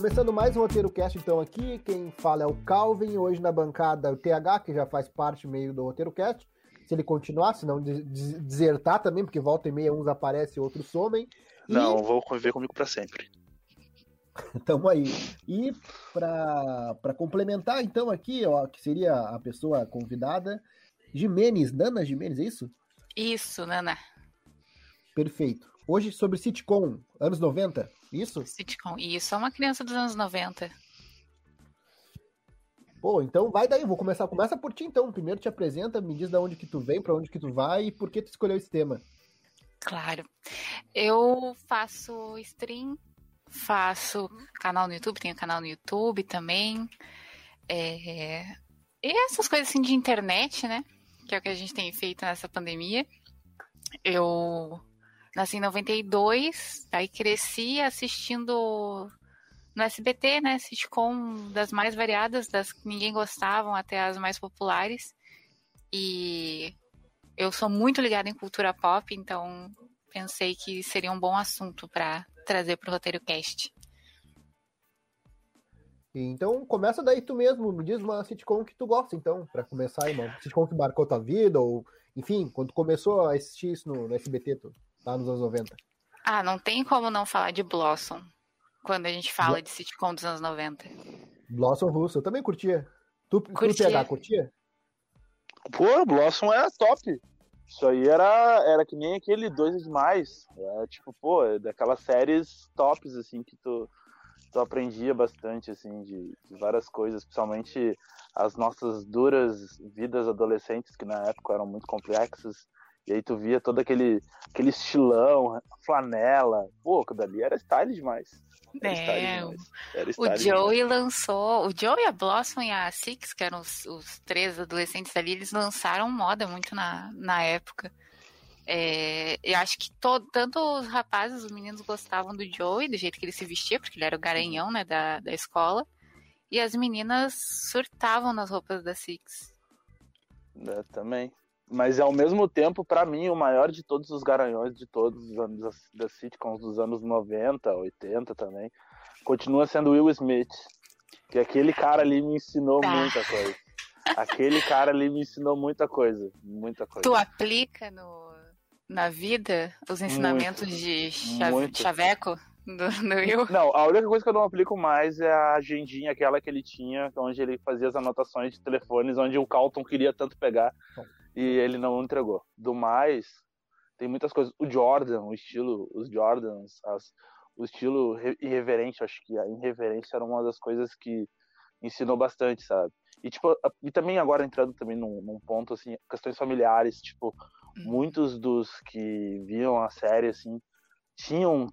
começando mais um Roteiro Cast, então, aqui. Quem fala é o Calvin, hoje na bancada o TH, que já faz parte meio do Roteiro Cast. Se ele continuar, se não desertar também, porque volta e meia uns aparecem e outros somem. E... Não, vou conviver comigo para sempre. Tamo aí. E para complementar, então, aqui, ó, que seria a pessoa convidada, Jimenez, Nana Jimenez, é isso? Isso, Nana. Perfeito. Hoje sobre sitcom, anos 90, isso? Sitcom, isso. É uma criança dos anos 90. Pô, então vai daí, vou começar. Começa por ti então. Primeiro te apresenta, me diz de onde que tu vem, para onde que tu vai e por que tu escolheu esse tema. Claro. Eu faço stream, faço canal no YouTube, tenho canal no YouTube também. É... E essas coisas assim de internet, né? Que é o que a gente tem feito nessa pandemia. Eu Nasci em 92, aí cresci assistindo no SBT, né? Sitcom das mais variadas, das que ninguém gostavam até as mais populares. E eu sou muito ligada em cultura pop, então pensei que seria um bom assunto para trazer para o Roteiro Cast. Então começa daí tu mesmo, me diz uma sitcom que tu gosta, então, para começar, irmão. Sitcom que marcou tua vida, ou enfim, quando começou a assistir isso no, no SBT, tu lá nos anos 90? Ah, não tem como não falar de Blossom quando a gente fala Bl de sitcom dos anos 90. Blossom russo, eu também curtia. Tu, curtia. tu PH, curtia? Pô, Blossom era top. Isso aí era, era que nem aquele Dois é Demais. É, tipo, pô, é daquelas séries tops, assim, que tu, tu aprendia bastante, assim, de, de várias coisas, principalmente as nossas duras vidas adolescentes, que na época eram muito complexas. E aí tu via todo aquele, aquele estilão, flanela. Pô, aquilo dali era style demais. Era é, demais. Era o Joey demais. lançou. O Joey, a Blossom e a Six, que eram os, os três adolescentes ali, eles lançaram moda muito na, na época. É, eu acho que todo, tanto os rapazes, os meninos gostavam do Joey, do jeito que ele se vestia, porque ele era o garanhão né, da, da escola. E as meninas surtavam nas roupas da Six. É, também. Mas ao mesmo tempo, para mim, o maior de todos os garanhões de todos os anos das, das sitcoms dos anos 90, 80 também, continua sendo Will Smith. Que aquele cara ali me ensinou ah. muita coisa. Aquele cara ali me ensinou muita coisa. Muita coisa. Tu aplica no, na vida os ensinamentos muito, de chave, chaveco? Do, do Will? Não, a única coisa que eu não aplico mais é a agendinha, aquela que ele tinha, onde ele fazia as anotações de telefones, onde o Calton queria tanto pegar e ele não entregou. Do mais, tem muitas coisas. O Jordan, o estilo, os Jordans, as, o estilo irreverente, acho que a irreverência era uma das coisas que ensinou bastante, sabe? E tipo, e também agora entrando também num, num ponto assim, questões familiares, tipo, uhum. muitos dos que viam a série assim tinham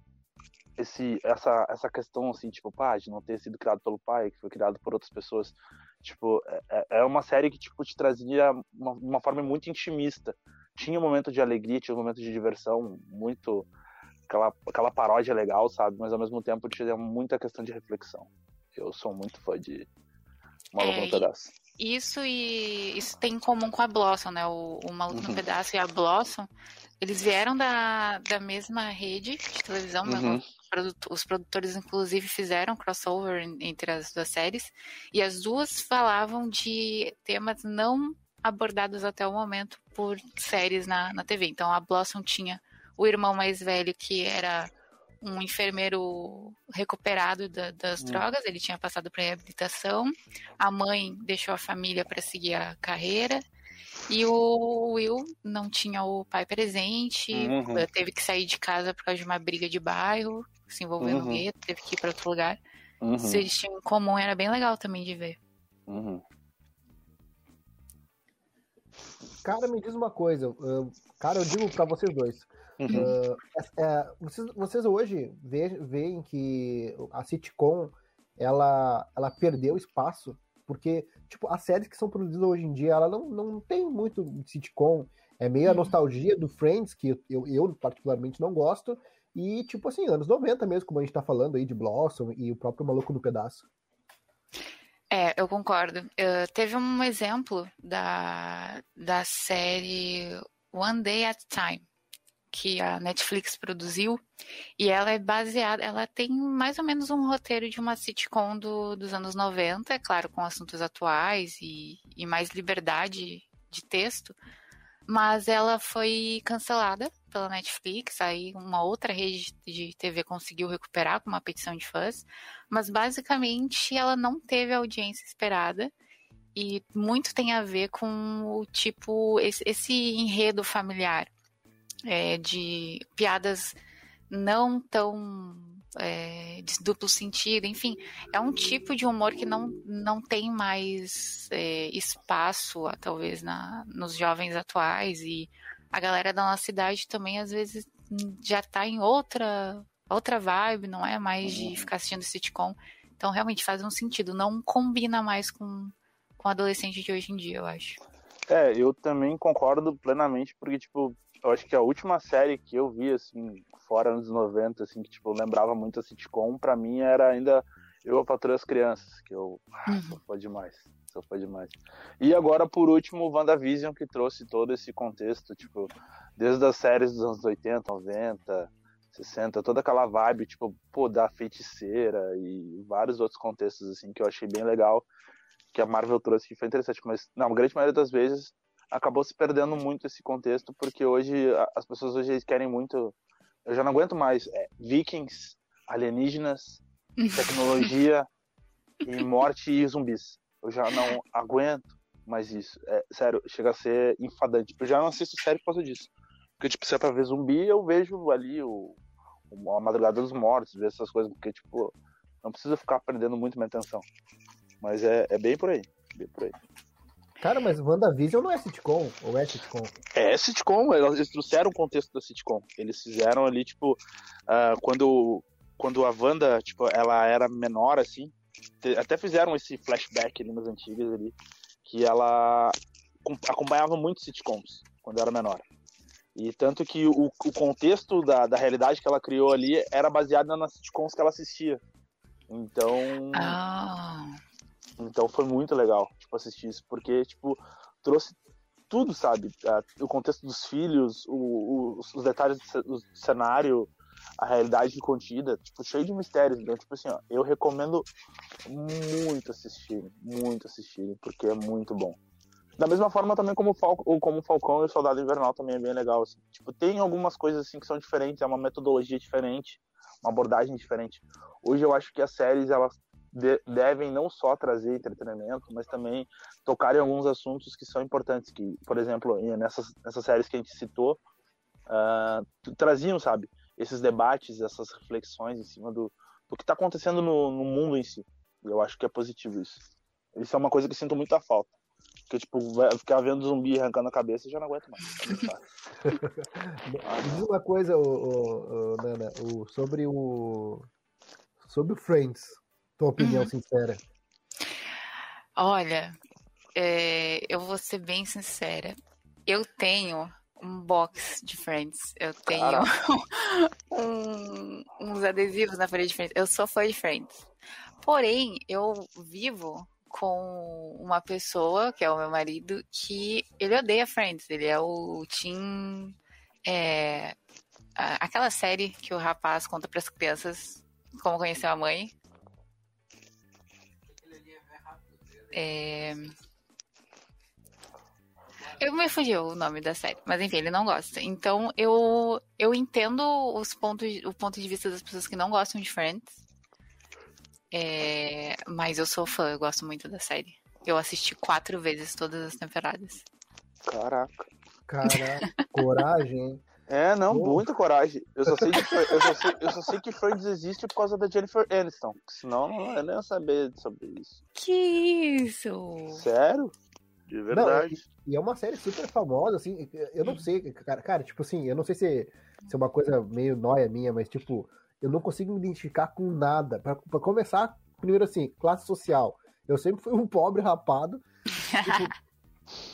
esse essa essa questão assim, tipo, pá, de não ter sido criado pelo pai, que foi criado por outras pessoas. Tipo, é, é, é uma série que tipo, te trazia uma, uma forma muito intimista. Tinha um momento de alegria, tinha um momento de diversão, muito. Aquela, aquela paródia legal, sabe? Mas ao mesmo tempo tinha muita questão de reflexão. Eu sou muito fã de Maluco é, no Pedaço. Isso e isso tem em comum com a Blossom, né? O, o Maluco uhum. no Pedaço e a Blossom, eles vieram da, da mesma rede de televisão, uhum os produtores, inclusive, fizeram crossover entre as duas séries, e as duas falavam de temas não abordados até o momento por séries na, na TV. Então, a Blossom tinha o irmão mais velho, que era um enfermeiro recuperado da, das hum. drogas, ele tinha passado para reabilitação. A mãe deixou a família para seguir a carreira. E o Will não tinha o pai presente, uhum. teve que sair de casa por causa de uma briga de bairro se envolveu uhum. no gueto, teve que ir para outro lugar. Uhum. Se eles tinham em comum, era bem legal também de ver. Uhum. Cara, me diz uma coisa. Uh, cara, eu digo para vocês dois. Uh, é, vocês, vocês, hoje veem que a sitcom ela, ela perdeu espaço porque tipo as séries que são produzidas hoje em dia ela não, não tem muito sitcom é meio a uhum. nostalgia do Friends que eu, eu particularmente não gosto e, tipo assim, anos 90 mesmo, como a gente tá falando aí de Blossom e o próprio Maluco no Pedaço. É, eu concordo. Uh, teve um exemplo da, da série One Day at a Time, que a Netflix produziu e ela é baseada, ela tem mais ou menos um roteiro de uma sitcom do, dos anos 90, é claro, com assuntos atuais e, e mais liberdade de texto, mas ela foi cancelada pela Netflix, aí uma outra rede de TV conseguiu recuperar com uma petição de fãs, mas basicamente ela não teve a audiência esperada e muito tem a ver com o tipo, esse, esse enredo familiar é, de piadas não tão é, de duplo sentido, enfim, é um tipo de humor que não, não tem mais é, espaço, talvez, na, nos jovens atuais e a galera da nossa cidade também às vezes já tá em outra outra vibe, não é mais de ficar assistindo sitcom. Então realmente faz um sentido, não combina mais com, com adolescente de hoje em dia, eu acho. É, eu também concordo plenamente, porque, tipo, eu acho que a última série que eu vi, assim, fora anos 90, assim, que, tipo, lembrava muito a sitcom, pra mim era ainda Eu, a Patrulha as Crianças, que eu, ah, uhum. fã demais, sou fã demais. E agora, por último, o WandaVision, que trouxe todo esse contexto, tipo, desde as séries dos anos 80, 90, 60, toda aquela vibe, tipo, pô, da feiticeira e vários outros contextos, assim, que eu achei bem legal, que a Marvel trouxe, que foi interessante, mas, na grande maioria das vezes, acabou se perdendo muito esse contexto, porque hoje, as pessoas hoje querem muito, eu já não aguento mais, é, vikings, alienígenas, tecnologia e morte e zumbis. Eu já não aguento mais isso. É, sério, chega a ser enfadante. Eu já não assisto série por causa disso. Porque, tipo, se é pra ver zumbi, eu vejo ali o, a Madrugada dos Mortos, ver essas coisas, porque, tipo, não precisa ficar prendendo muito minha atenção. Mas é, é bem por aí. Bem por aí. Cara, mas WandaVision não é sitcom, ou é sitcom? É sitcom, eles trouxeram o contexto da sitcom. Eles fizeram ali, tipo, uh, quando, quando a Wanda, tipo, ela era menor, assim, até fizeram esse flashback ali nas antigas ali, que ela acompanhava muito sitcoms quando era menor. E tanto que o, o contexto da, da realidade que ela criou ali era baseado nas sitcoms que ela assistia. Então. Oh. Então foi muito legal, tipo, assistir isso, porque, tipo, trouxe tudo, sabe? O contexto dos filhos, o, o, os detalhes do cenário, a realidade contida, tipo, cheio de mistérios. Então, tipo assim, ó, eu recomendo muito assistirem, muito assistirem, porque é muito bom. Da mesma forma também como, Fal como Falcão e o Soldado Invernal também é bem legal. Assim. Tipo, tem algumas coisas assim que são diferentes, é uma metodologia diferente, uma abordagem diferente. Hoje eu acho que as séries elas de devem não só trazer entretenimento, mas também tocar em alguns assuntos que são importantes. Que, por exemplo, nessas, nessas séries que a gente citou, uh, traziam, sabe, esses debates, essas reflexões em cima do, do que está acontecendo no, no mundo em si. Eu acho que é positivo isso. Isso é uma coisa que sinto muita falta. Porque, tipo, ficar vendo zumbi arrancando a cabeça já não aguento mais. Uma coisa, o, o, o, Nana, o, sobre o. Sobre o Friends. Tua opinião uhum. sincera. Olha, é, eu vou ser bem sincera. Eu tenho um box de Friends. Eu tenho um, uns adesivos na parede de Friends. Eu sou fã de Friends. Porém, eu vivo com uma pessoa, que é o meu marido, que ele odeia Friends. Ele é o Tim. É, aquela série que o rapaz conta para as crianças como conheceu a mãe. É... Eu me fugiu o nome da série, mas enfim, ele não gosta. Então eu eu entendo os pontos, o ponto de vista das pessoas que não gostam de Friends. É, mas eu sou fã, eu gosto muito da série. Eu assisti quatro vezes todas as temporadas. Caraca. Caraca, coragem? É, não, muita coragem. Eu só, sei de, eu, só sei, eu só sei que Friends existe por causa da Jennifer Aniston. Senão eu nem ia saber sobre isso. Que isso? Sério? De verdade. Não, e, é uma série super famosa, assim. Eu não sei, cara, cara tipo assim, eu não sei se, se é uma coisa meio nóia minha, mas tipo, eu não consigo me identificar com nada. Pra, pra começar, primeiro assim, classe social. Eu sempre fui um pobre rapado. tipo,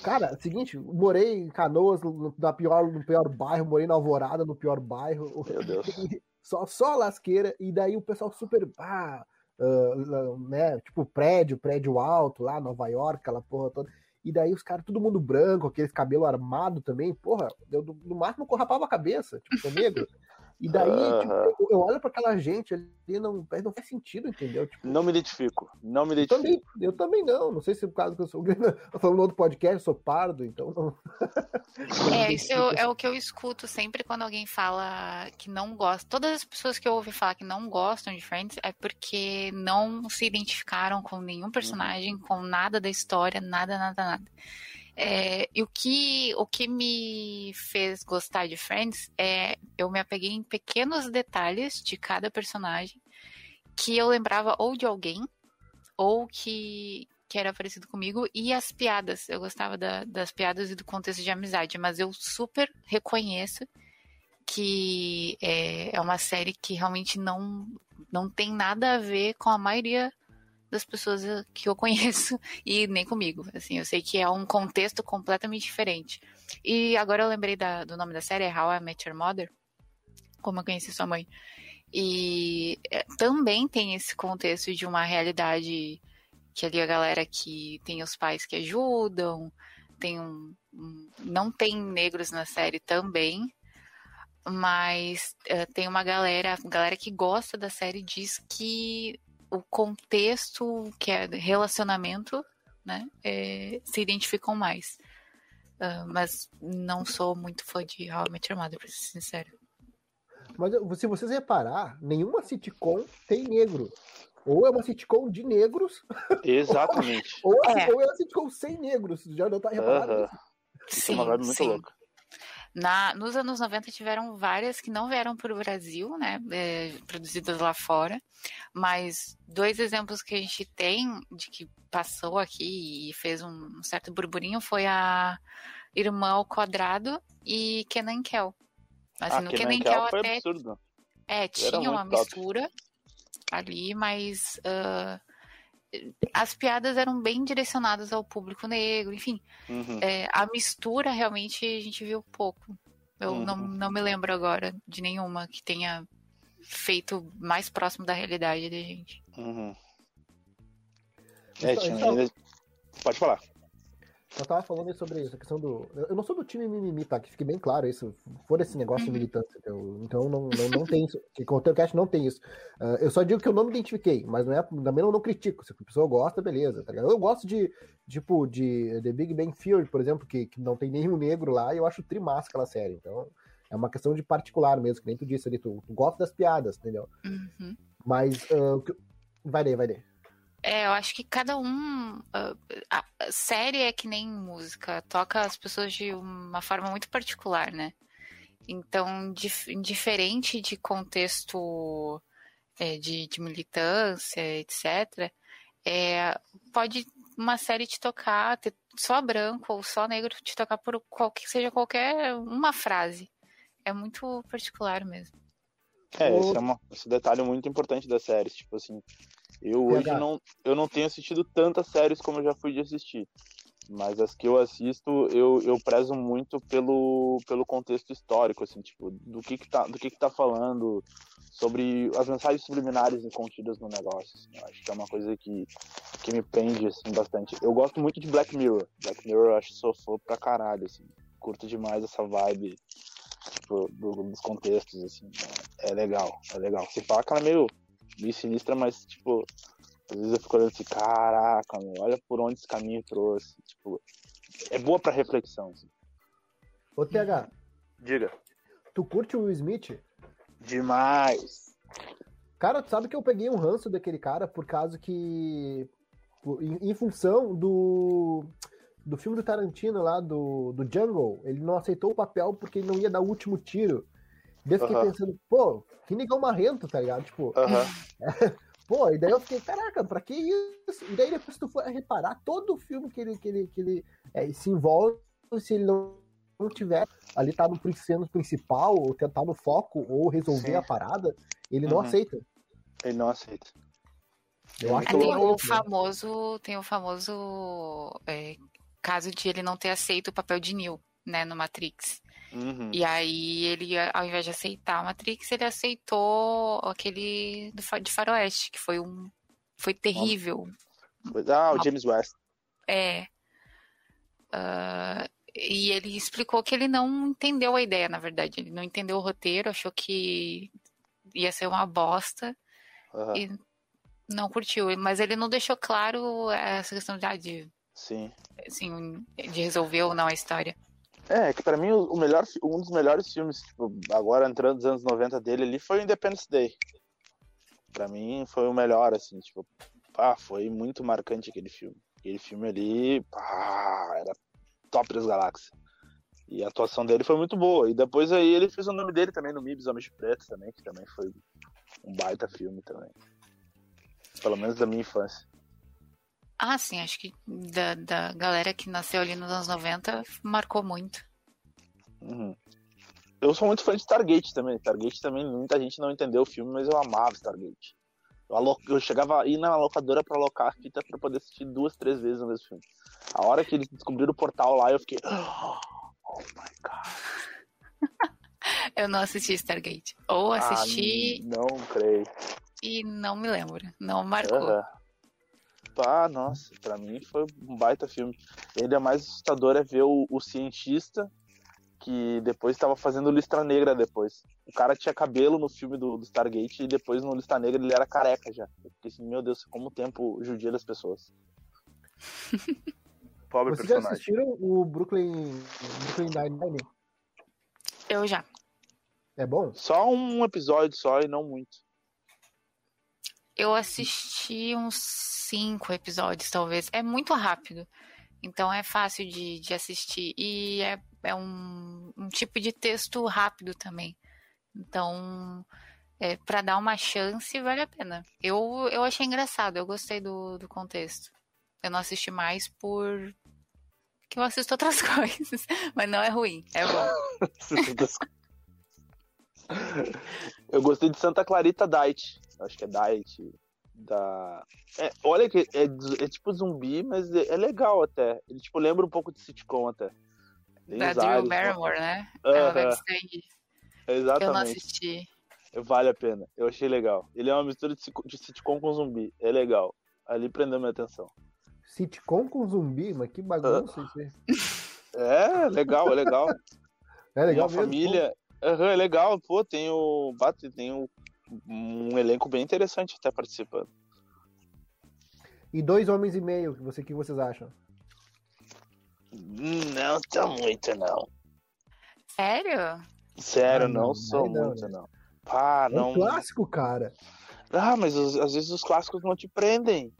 cara, é seguinte, morei em Canoas, no, na pior, no pior bairro, morei na Alvorada, no pior bairro. Meu Deus. só, só lasqueira, e daí o pessoal super. Ah, uh, né, tipo prédio, prédio alto lá, Nova York, aquela porra toda. e daí os caras, todo mundo branco, aqueles cabelo armado também, porra, eu, no máximo corrapava a cabeça, tipo, sou negro. E daí, uh -huh. tipo, eu olho para aquela gente ali, não, não faz sentido, entendeu? Tipo, não me identifico, não me identifico. Eu também, eu também não, não sei se é por causa que eu sou eu falando no outro podcast, eu sou pardo, então não. é, isso eu, é o que eu escuto sempre quando alguém fala que não gosta. Todas as pessoas que eu ouvi falar que não gostam de Friends é porque não se identificaram com nenhum personagem, com nada da história, nada, nada, nada. É, e o que, o que me fez gostar de Friends é eu me apeguei em pequenos detalhes de cada personagem que eu lembrava ou de alguém ou que, que era parecido comigo e as piadas. Eu gostava da, das piadas e do contexto de amizade, mas eu super reconheço que é, é uma série que realmente não, não tem nada a ver com a maioria das pessoas que eu conheço e nem comigo. Assim, eu sei que é um contexto completamente diferente. E agora eu lembrei da, do nome da série, How I Met Your Mother, como eu conheci sua mãe. E é, também tem esse contexto de uma realidade que ali a galera que tem os pais que ajudam, tem um, um não tem negros na série também, mas uh, tem uma galera, galera que gosta da série diz que o contexto que é relacionamento, né, é, se identificam mais. Uh, mas não sou muito fã de How I Met Your Mother, pra ser sincero. Mas se vocês reparar, nenhuma sitcom tem negro. Ou é uma sitcom de negros. Exatamente. ou, é. ou é uma sitcom sem negros. Já não tá reparado uh -huh. Sim, é uma vibe muito sim. louca. Na, nos anos 90 tiveram várias que não vieram para o Brasil, né, é, produzidas lá fora, mas dois exemplos que a gente tem de que passou aqui e fez um, certo burburinho foi a Irmã ao Quadrado e Kenan Kel. Assim, ah, no Kenan Kel foi até absurdo. É, tinha uma top. mistura ali, mas uh, as piadas eram bem direcionadas ao público negro, enfim. Uhum. É, a mistura realmente a gente viu pouco. Eu uhum. não, não me lembro agora de nenhuma que tenha feito mais próximo da realidade da gente. Uhum. É, tinha, ainda... Pode falar. Eu tava falando sobre essa questão do. Eu não sou do time mimimi, tá? Que fique bem claro isso. For esse negócio de uhum. militância. Eu... Então não, não, não tem isso. Que o cast não tem isso. Uh, eu só digo que eu não me identifiquei, mas não é, também não, não critico. Se a pessoa gosta, beleza, tá ligado? Eu gosto de, tipo, de The Big Bang Theory, por exemplo, que, que não tem nenhum negro lá, e eu acho trimassa aquela série. Então, é uma questão de particular mesmo, que nem tu disse ali, tu, tu gosta das piadas, entendeu? Uhum. Mas. Uh, vai daí, vai daí. É, eu acho que cada um. A série é que nem música, toca as pessoas de uma forma muito particular, né? Então, dif diferente de contexto é, de, de, militância, etc., é, pode uma série te tocar, ter só branco ou só negro, te tocar por qualquer, seja qualquer uma frase. É muito particular mesmo. É, esse é uma, esse detalhe muito importante da série, tipo assim, eu hoje não, eu não tenho assistido tantas séries como eu já fui de assistir. Mas as que eu assisto, eu, eu prezo muito pelo, pelo contexto histórico, assim, tipo, do que que tá, do que que tá falando, sobre as mensagens subliminares contidas no negócio. Assim, eu acho que é uma coisa que, que me prende, assim, bastante. Eu gosto muito de Black Mirror. Black Mirror eu acho sofô pra caralho, assim. Curto demais essa vibe, tipo, do, dos contextos, assim. É, é legal, é legal. Se fala que ela é meio meio sinistra, mas, tipo, às vezes eu fico olhando assim, caraca, meu, olha por onde esse caminho trouxe. Tipo, é boa pra reflexão. Assim. Ô, TH. Diga. Tu curte o Will Smith? Demais. Cara, tu sabe que eu peguei um ranço daquele cara por causa que. Em, em função do. Do filme do Tarantino lá, do, do Jungle, ele não aceitou o papel porque ele não ia dar o último tiro. Daí eu fiquei pensando, pô, que negão marrento, tá ligado? Tipo, pô, e daí eu fiquei, caraca, pra que isso? E daí depois tu for reparar todo o filme que ele, que ele, que ele é, se envolve, se ele não, não tiver ali tá no sendo principal, ou tentar no foco, ou resolver Sim. a parada, ele uhum. não aceita. Ele não aceita. Eu acho tem o famoso, tem o famoso é, caso de ele não ter aceito o papel de Neil, né, no Matrix. Uhum. E aí ele, ao invés de aceitar a Matrix, ele aceitou aquele do, de Faroeste, que foi um. Foi terrível. Ah, o James West. É. e ele explicou que ele não entendeu a ideia, na verdade. Ele não entendeu o roteiro, achou que ia ser uma bosta uhum. e não curtiu. Mas ele não deixou claro essa questão de, ah, de, Sim. Assim, de resolver ou não a história. É, que para mim o melhor, um dos melhores filmes, tipo, agora entrando nos anos 90 dele ali, foi Independence Day. Pra mim foi o melhor, assim, tipo, pá, foi muito marcante aquele filme. Aquele filme ali, pá, era top das galáxias. E a atuação dele foi muito boa. E depois aí ele fez o nome dele também no Mibs Homens de Preto também, que também foi um baita filme também. Pelo menos da minha infância. Ah, sim, acho que da, da galera que nasceu ali nos anos 90 marcou muito. Uhum. Eu sou muito fã de Stargate também. Stargate também, muita gente não entendeu o filme, mas eu amava Stargate. Eu, alo... eu chegava a ir na locadora pra alocar a fita pra poder assistir duas, três vezes o mesmo filme. A hora que eles descobriram o portal lá, eu fiquei. Oh my god. eu não assisti Stargate. Ou assisti. Ah, não creio. E não me lembro. Não marcou. Uhum. Ah, nossa, pra mim foi um baita filme. Ainda mais assustador é ver o, o cientista que depois estava fazendo Lista Negra depois. O cara tinha cabelo no filme do, do, Stargate e depois no Lista Negra ele era careca já. Eu fiquei assim, meu Deus, como o tempo judia das pessoas. Pobre Vocês personagem. já assistiram o Brooklyn, Brooklyn Nine-Nine? Eu já. É bom? Só um episódio só e não muito. Eu assisti uns cinco episódios, talvez. É muito rápido. Então é fácil de, de assistir. E é, é um, um tipo de texto rápido também. Então, é, para dar uma chance, vale a pena. Eu, eu achei engraçado, eu gostei do, do contexto. Eu não assisti mais por. que eu assisto outras coisas. Mas não é ruim, é bom. eu gostei de Santa Clarita Diet acho que é Diet, da... É, olha que é, é, tipo zumbi, mas é, é, legal até. Ele tipo lembra um pouco de sitcom até. Tem da Drew Barrymore, né? Uh -huh. Ela Exatamente. Eu não assisti. Vale a pena. Eu achei legal. Ele é uma mistura de sitcom com zumbi. É legal. Ali prendeu minha atenção. Sitcom com zumbi? Mas que bagunça uh... isso É, legal, é legal. É legal Uma mesmo, família. Uhum, é legal. Pô, tem o. Bate, tem o um elenco bem interessante até participando. E dois homens e meio, você que vocês acham? Não tá muito, não. Sério? Sério, ah, não, não sou não, muito, né? não. Pá, é não. Um clássico, cara. Ah, mas às vezes os clássicos não te prendem.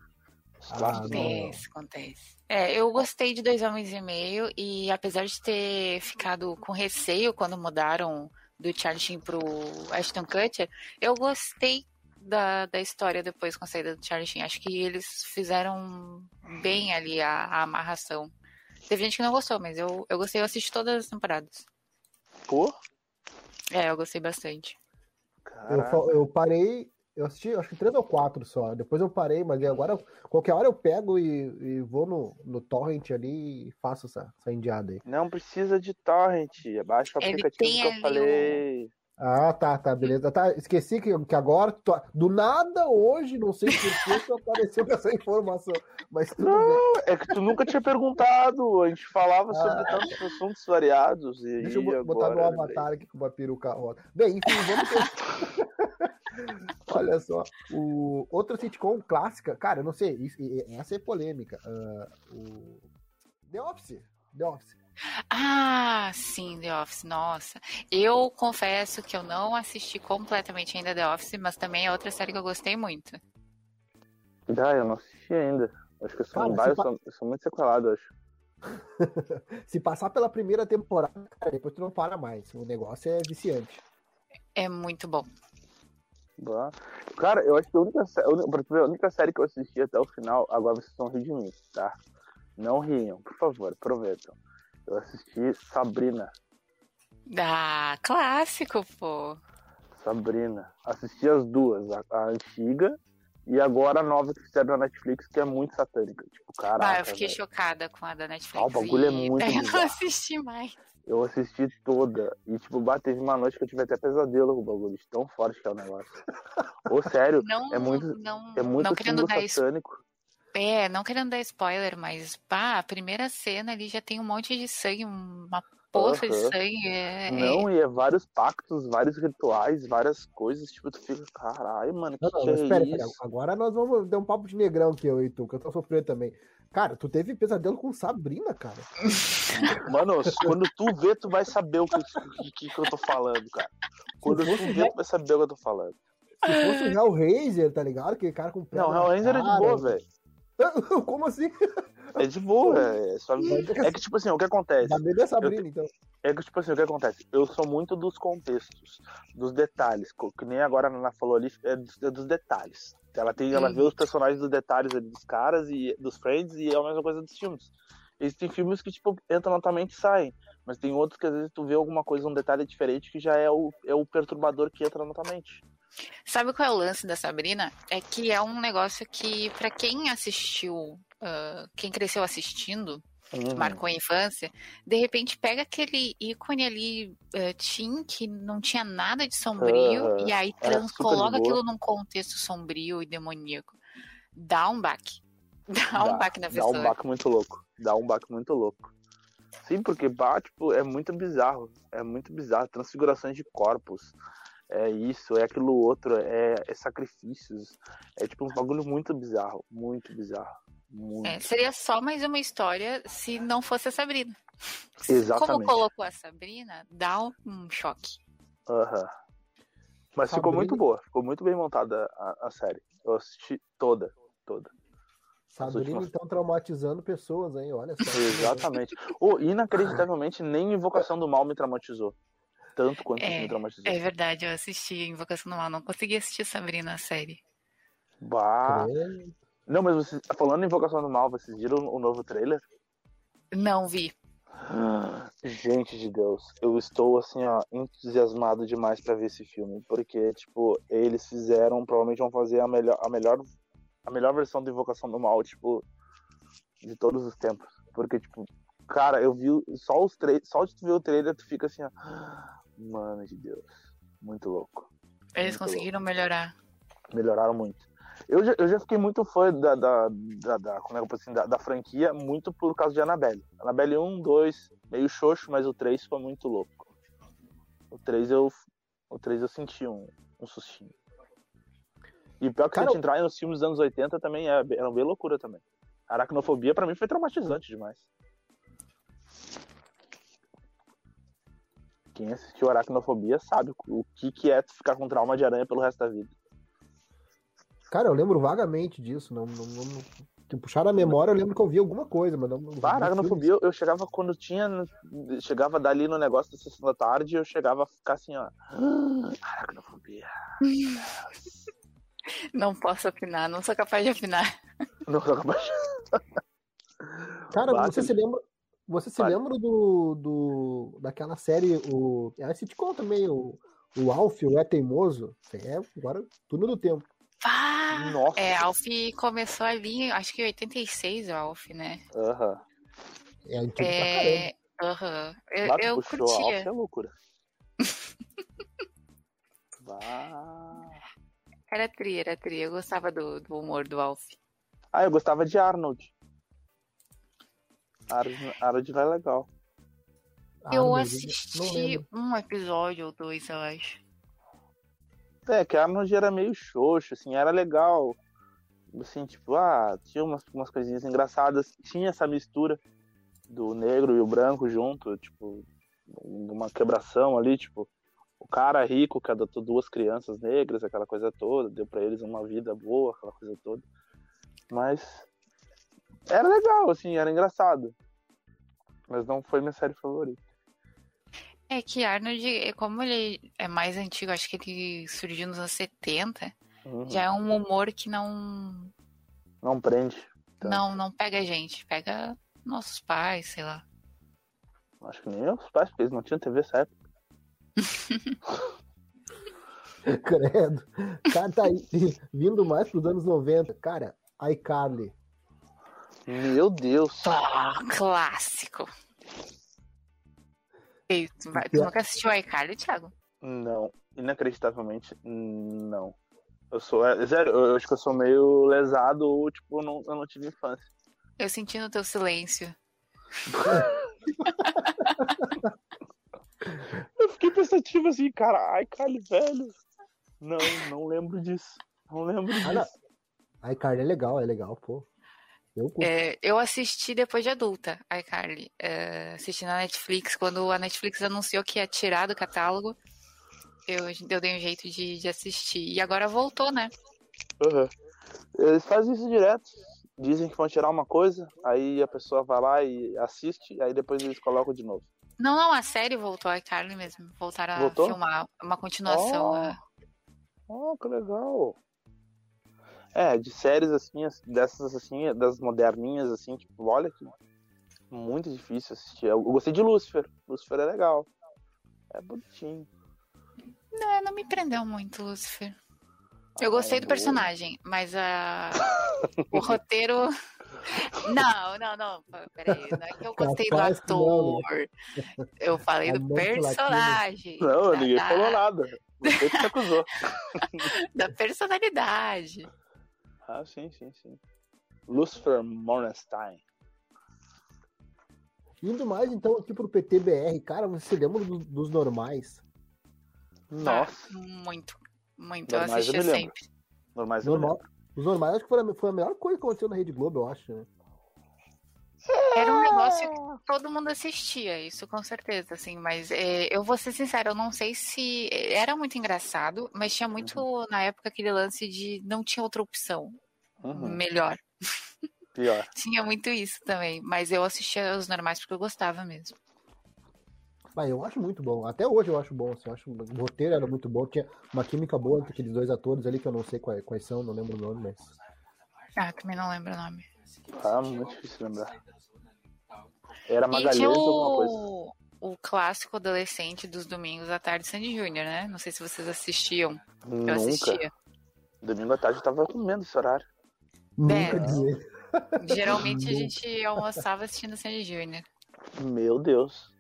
Os ah, acontece, acontece. É, eu gostei de Dois Homens e Meio e apesar de ter ficado com receio quando mudaram do Charlie Sheen pro Ashton Kutcher, eu gostei da, da história depois com a saída do Charlie Sheen. Acho que eles fizeram bem ali a, a amarração. Teve gente que não gostou, mas eu, eu gostei, eu assisti todas as temporadas. Pô? É, eu gostei bastante. Eu, eu parei eu assisti, acho que três ou quatro só. Depois eu parei, mas agora, qualquer hora eu pego e, e vou no, no torrent ali e faço essa, essa indiada aí. Não precisa de torrent, abaixa o aplicativo que eu falei. Ah, tá, tá, beleza. Tá, esqueci que, que agora, do nada hoje, não sei por que apareceu com essa informação. Mas tudo não, bem. é que tu nunca tinha perguntado. A gente falava ah, sobre tantos assuntos variados. E deixa eu botar meu avatar aqui com uma peruca rosa. Bem, enfim, vamos ter... Olha só, o outra sitcom clássica, cara, eu não sei, isso, essa é polêmica. Uh, o The Office, The Office. Ah, sim, The Office, nossa. Eu confesso que eu não assisti completamente ainda The Office, mas também é outra série que eu gostei muito. Ah, eu não assisti ainda. Acho que eu sou, cara, vários, pa... eu sou muito sequelado, acho. se passar pela primeira temporada, cara, depois tu não para mais. O negócio é viciante. É muito bom. Cara, eu acho que a única, a única série que eu assisti até o final, agora vocês vão rir de mim, tá? Não riam, por favor, aproveitam. Eu assisti Sabrina. Ah, clássico, pô. Sabrina. Assisti as duas, a, a antiga e agora a nova que fizeram na Netflix, que é muito satânica. Tipo, caraca. Ah, eu fiquei véio. chocada com a da Netflix. Ah, o bagulho é muito. Eu não assisti mais. Eu assisti toda. E, tipo, teve uma noite que eu tive até pesadelo com o bagulho, tão forte que é o negócio. Ô, sério, não, é muito, não, é muito não querendo dar satânico. É, não querendo dar spoiler, mas pá, a primeira cena ali já tem um monte de sangue, uma poça de sangue. É... Não, e é vários pactos, vários rituais, várias coisas, tipo, tu fica, caralho, mano, que, não, não, que é espera, isso? agora nós vamos dar um papo de negrão aqui, eu e tu, que eu tô sofrendo também. Cara, tu teve pesadelo com Sabrina, cara. Mano, quando tu vê, tu vai saber o que, que, que eu tô falando, cara. Quando tu vê, tu vai saber o que eu tô falando. Se fosse o Hellraiser, tá ligado? Aquele cara com Não, o Hellraiser é de boa, velho. Como assim? É de boa, é, só... é que tipo assim, o que acontece? Da bebê Sabrina, eu... então. É que tipo assim, o que acontece? Eu sou muito dos contextos, dos detalhes, que nem agora a Ana falou ali, é dos, é dos detalhes. Ela tem, ela vê os personagens dos detalhes ali, dos caras e dos friends e é a mesma coisa dos filmes. Existem filmes que tipo entram na tua mente e saem, mas tem outros que às vezes tu vê alguma coisa, um detalhe diferente que já é o, é o perturbador que entra na tua mente. Sabe qual é o lance da Sabrina? É que é um negócio que, para quem assistiu, uh, quem cresceu assistindo, uhum. marcou a infância, de repente pega aquele ícone ali, uh, Tim, que não tinha nada de sombrio, uhum. e aí é trans, coloca aquilo num contexto sombrio e demoníaco. Dá um baque. Dá, dá um baque na pessoa. Dá um baque muito louco. Dá um baque muito louco. Sim, porque bah, tipo, é muito bizarro. É muito bizarro. Transfigurações de corpos é isso, é aquilo outro, é, é sacrifícios. É tipo um bagulho muito bizarro, muito bizarro. Muito. É, seria só mais uma história se não fosse a Sabrina. Exatamente. Como colocou a Sabrina, dá um choque. Uhum. Mas Sabrina... ficou muito boa, ficou muito bem montada a, a série. Eu assisti toda, toda. Sabrina últimas... então traumatizando pessoas, hein? Olha só. Exatamente. oh, inacreditavelmente, nem Invocação do Mal me traumatizou tanto quanto é, me traumatizou. É verdade, eu assisti Invocação do Mal, não consegui assistir Sabrina a série. Bah. Não, mas vocês, falando em Invocação do Mal, vocês viram o novo trailer? Não vi. Gente de Deus, eu estou assim, ó, entusiasmado demais para ver esse filme, porque tipo, eles fizeram, provavelmente vão fazer a melhor a melhor a melhor versão do Invocação do Mal, tipo, de todos os tempos, porque tipo, cara, eu vi só os três, só de tu ver o trailer tu fica assim, ó, Mano de Deus. Muito louco. Eles muito conseguiram louco. melhorar. Melhoraram muito. Eu já, eu já fiquei muito fã da, da, da, da como é que assim, da, da, franquia, muito por causa de Annabelle. Annabelle 1, 2, meio xoxo, mas o 3 foi muito louco. O 3 eu, o 3 eu senti um, um sustinho. E pior que Cara, a gente entrar nos filmes dos anos 80 também é, era bem loucura também. Aracnofobia para mim foi traumatizante demais. Quem assistiu Aracnofobia sabe o que, que é ficar com trauma de aranha pelo resto da vida. Cara, eu lembro vagamente disso. Não, não, não, que puxar a memória, eu lembro que eu vi alguma coisa, mas não. não bah, aracnofobia, eu chegava quando tinha. Chegava dali no negócio da sessão da tarde, eu chegava a ficar assim, ó. Aracnofobia. Não posso afinar, não sou capaz de afinar. Não sou capaz de. Cara, você se lembra. Você se vale. lembra do, do daquela série, o é a sitcom também, o, o Alf, o É Teimoso? É agora tudo do tempo. Ah, Nossa. É, Alf começou ali, acho que em 86 o Alf, né? Aham. Uhum. É antigo é... pra caramba. Uhum. Eu, eu curtia. Alf é loucura. era tri, era tri. Eu gostava do, do humor do Alf. Ah, eu gostava de Arnold. Arnold vai legal. Eu assisti um episódio ou dois, eu acho. É, que Arnold era meio xoxo, assim, era legal. Assim, tipo, ah, tinha umas, umas coisinhas engraçadas. Tinha essa mistura do negro e o branco junto, tipo, uma quebração ali, tipo, o cara rico que adotou duas crianças negras, aquela coisa toda, deu para eles uma vida boa, aquela coisa toda. Mas era legal, assim, era engraçado. Mas não foi minha série favorita. É que Arnold, como ele é mais antigo, acho que ele surgiu nos anos 70, uhum. já é um humor que não. Não prende. Tanto. Não, não pega a gente, pega nossos pais, sei lá. Acho que nem os pais, porque eles não tinham TV nessa época. Credo. Cara, tá aí, vindo mais pros anos 90. Cara, iCarly. Meu Deus. Clássico. Ei, tu, vai, tu nunca assistiu a iCarly, Thiago? Não. Inacreditavelmente, não. Eu sou, é, sério, eu acho que eu sou meio lesado ou, tipo, eu não, eu não tive infância. Eu senti no teu silêncio. eu fiquei pensativo assim, cara, ai, Carly, velho. Não, não lembro disso. Não lembro disso. Ah, Ai, Carly é legal, é legal, pô. Eu, é, eu assisti depois de adulta, iCarly. É, assisti na Netflix, quando a Netflix anunciou que ia tirar do catálogo, eu, eu dei um jeito de, de assistir. E agora voltou, né? Uhum. Eles fazem isso direto. Dizem que vão tirar uma coisa, aí a pessoa vai lá e assiste, aí depois eles colocam de novo. Não, não, a série voltou, a iCarly mesmo. Voltaram voltou? a filmar uma continuação. Oh, é. oh que legal. É, de séries assim, dessas assim, das moderninhas, assim, tipo, olha que muito difícil assistir. Eu gostei de Lucifer. Lucifer é legal. É bonitinho. Não, não me prendeu muito, Lucifer. Eu gostei do personagem, mas a... o roteiro. Não, não, não. Peraí. Não é que eu gostei do ator. Eu falei do personagem. Não, ninguém falou nada. Você que se acusou. da personalidade. Ah, sim, sim, sim. Lucifer Mornstein. Indo mais então aqui pro PTBR, cara, você se lembra do, dos normais? Nossa. Ah, muito, muito. Normais eu assistia eu sempre. Normais Normal, Os normais acho que foi a, foi a melhor coisa que aconteceu na Rede Globo, eu acho, né? Era um negócio que todo mundo assistia, isso com certeza, assim, mas é, eu vou ser sincera, eu não sei se era muito engraçado, mas tinha muito uhum. na época aquele lance de não tinha outra opção uhum. melhor. Pior. tinha muito isso também, mas eu assistia os normais porque eu gostava mesmo. Mas eu acho muito bom. Até hoje eu acho bom. Assim, eu acho o roteiro era muito bom. Tinha uma química boa entre aqueles dois atores ali, que eu não sei quais, quais são, não lembro o nome, mas. Ah, também não lembro o nome. Ah, muito difícil lembrar. Era Magalhães ou alguma coisa. O clássico adolescente dos domingos à tarde Sandy Júnior, né? Não sei se vocês assistiam. Nunca. Eu assistia. Domingo à tarde eu tava comendo esse horário. Nunca é, Geralmente a gente almoçava assistindo Sandy Júnior. Meu Deus.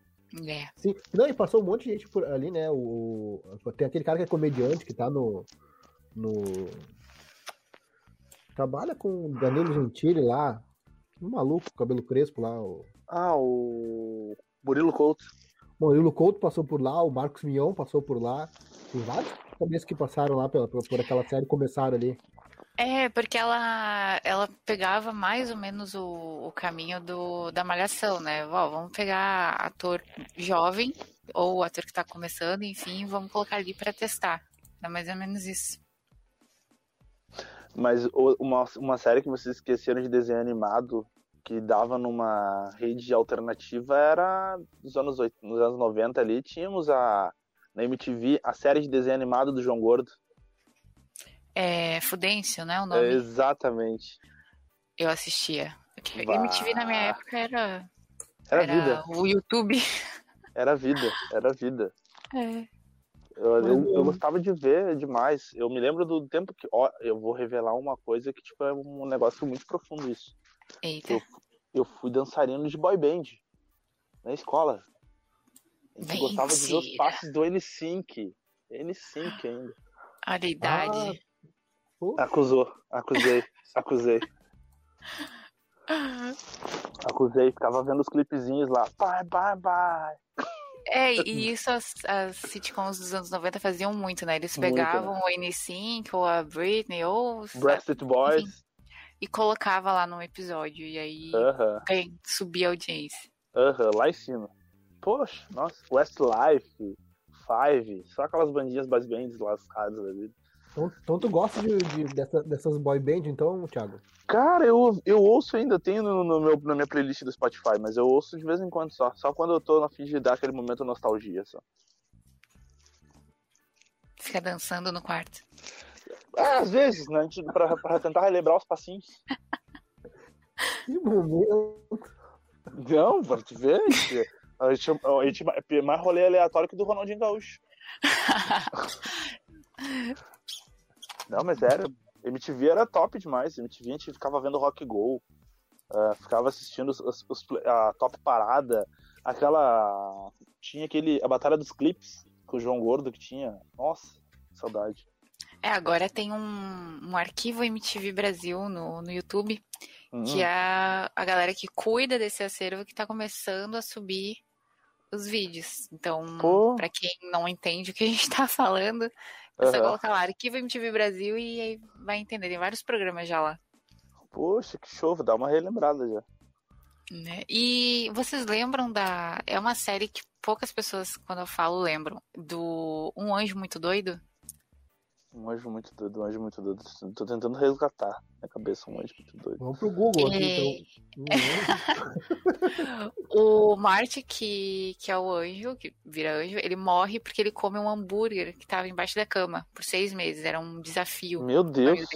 É. Sim. Não, e passou um monte de gente por ali, né? O... Tem aquele cara que é comediante que tá no. no... Trabalha com o Danilo Gentili lá. Um maluco, cabelo crespo lá. O... Ah, o Murilo Couto. Murilo Couto passou por lá, o Marcos Mion passou por lá. Tem vários cabeças que passaram lá por, por aquela série começaram ali. É, porque ela, ela pegava mais ou menos o, o caminho do, da malhação, né? Ó, vamos pegar ator jovem ou ator que está começando, enfim, vamos colocar ali para testar. É mais ou menos isso. Mas uma, uma série que vocês esqueceram de desenho animado que dava numa rede alternativa era nos anos, 8, nos anos 90 ali, tínhamos a na MTV a série de desenho animado do João Gordo. É Fudêncio, né? O nome. É, exatamente. Eu assistia. Bah. MTV na minha época era. Era, era vida. O YouTube. Era vida, era vida. É. Eu, eu, eu, gostava de ver demais. Eu me lembro do tempo que. Ó, eu vou revelar uma coisa que, tipo, é um negócio muito profundo isso. Eita. Eu, eu fui dançarino de boy band na escola. A gente gostava de ver os passos do N5. N5 ainda. Olha a idade. Ah, acusou, acusei, acusei. Acusei, ficava vendo os clipezinhos lá. Bye, bye, bye. É, e isso as, as sitcoms dos anos 90 faziam muito, né? Eles pegavam muito, né? o N5 ou a Britney ou. Breasted Boys. E colocava lá num episódio. E aí uh -huh. subia a audiência. Aham, uh -huh, lá em cima. Poxa, nossa, Westlife, Five, só aquelas bandinhas boys bands lascadas ali. Então, então tu gosta de, de dessa, dessas boy band, então, Thiago? Cara, eu, eu ouço ainda, tenho no, no, meu, na minha playlist do Spotify, mas eu ouço de vez em quando só. Só quando eu tô na fim de dar aquele momento de nostalgia só. Fica dançando no quarto. É, às vezes, né? Pra, pra tentar relembrar os passinhos. Que momento. Não, pra te ver. A gente, a gente é mais rolê aleatório que do Ronaldinho Gaúcho. Não, mas era. MTV era top demais. MTV a gente ficava vendo Rock Go, uh, ficava assistindo os, os, a top parada, aquela. Tinha aquele. A Batalha dos Clips com o João Gordo que tinha. Nossa, saudade. É, agora tem um, um arquivo MTV Brasil no, no YouTube, uhum. que é a galera que cuida desse acervo que tá começando a subir os vídeos. Então, para quem não entende o que a gente tá falando, é só uhum. colocar lá arquivo MTV Brasil e aí vai entender. Tem vários programas já lá. Poxa, que show, dar uma relembrada já. Né? E vocês lembram da. É uma série que poucas pessoas, quando eu falo, lembram. Do Um Anjo Muito Doido? Um anjo muito doido, um anjo muito doido. Tô tentando resgatar na cabeça um anjo muito doido. Vamos pro Google aqui, é... então. o Marte, que, que é o anjo, que vira anjo, ele morre porque ele come um hambúrguer que tava embaixo da cama por seis meses. Era um desafio. Meu Deus!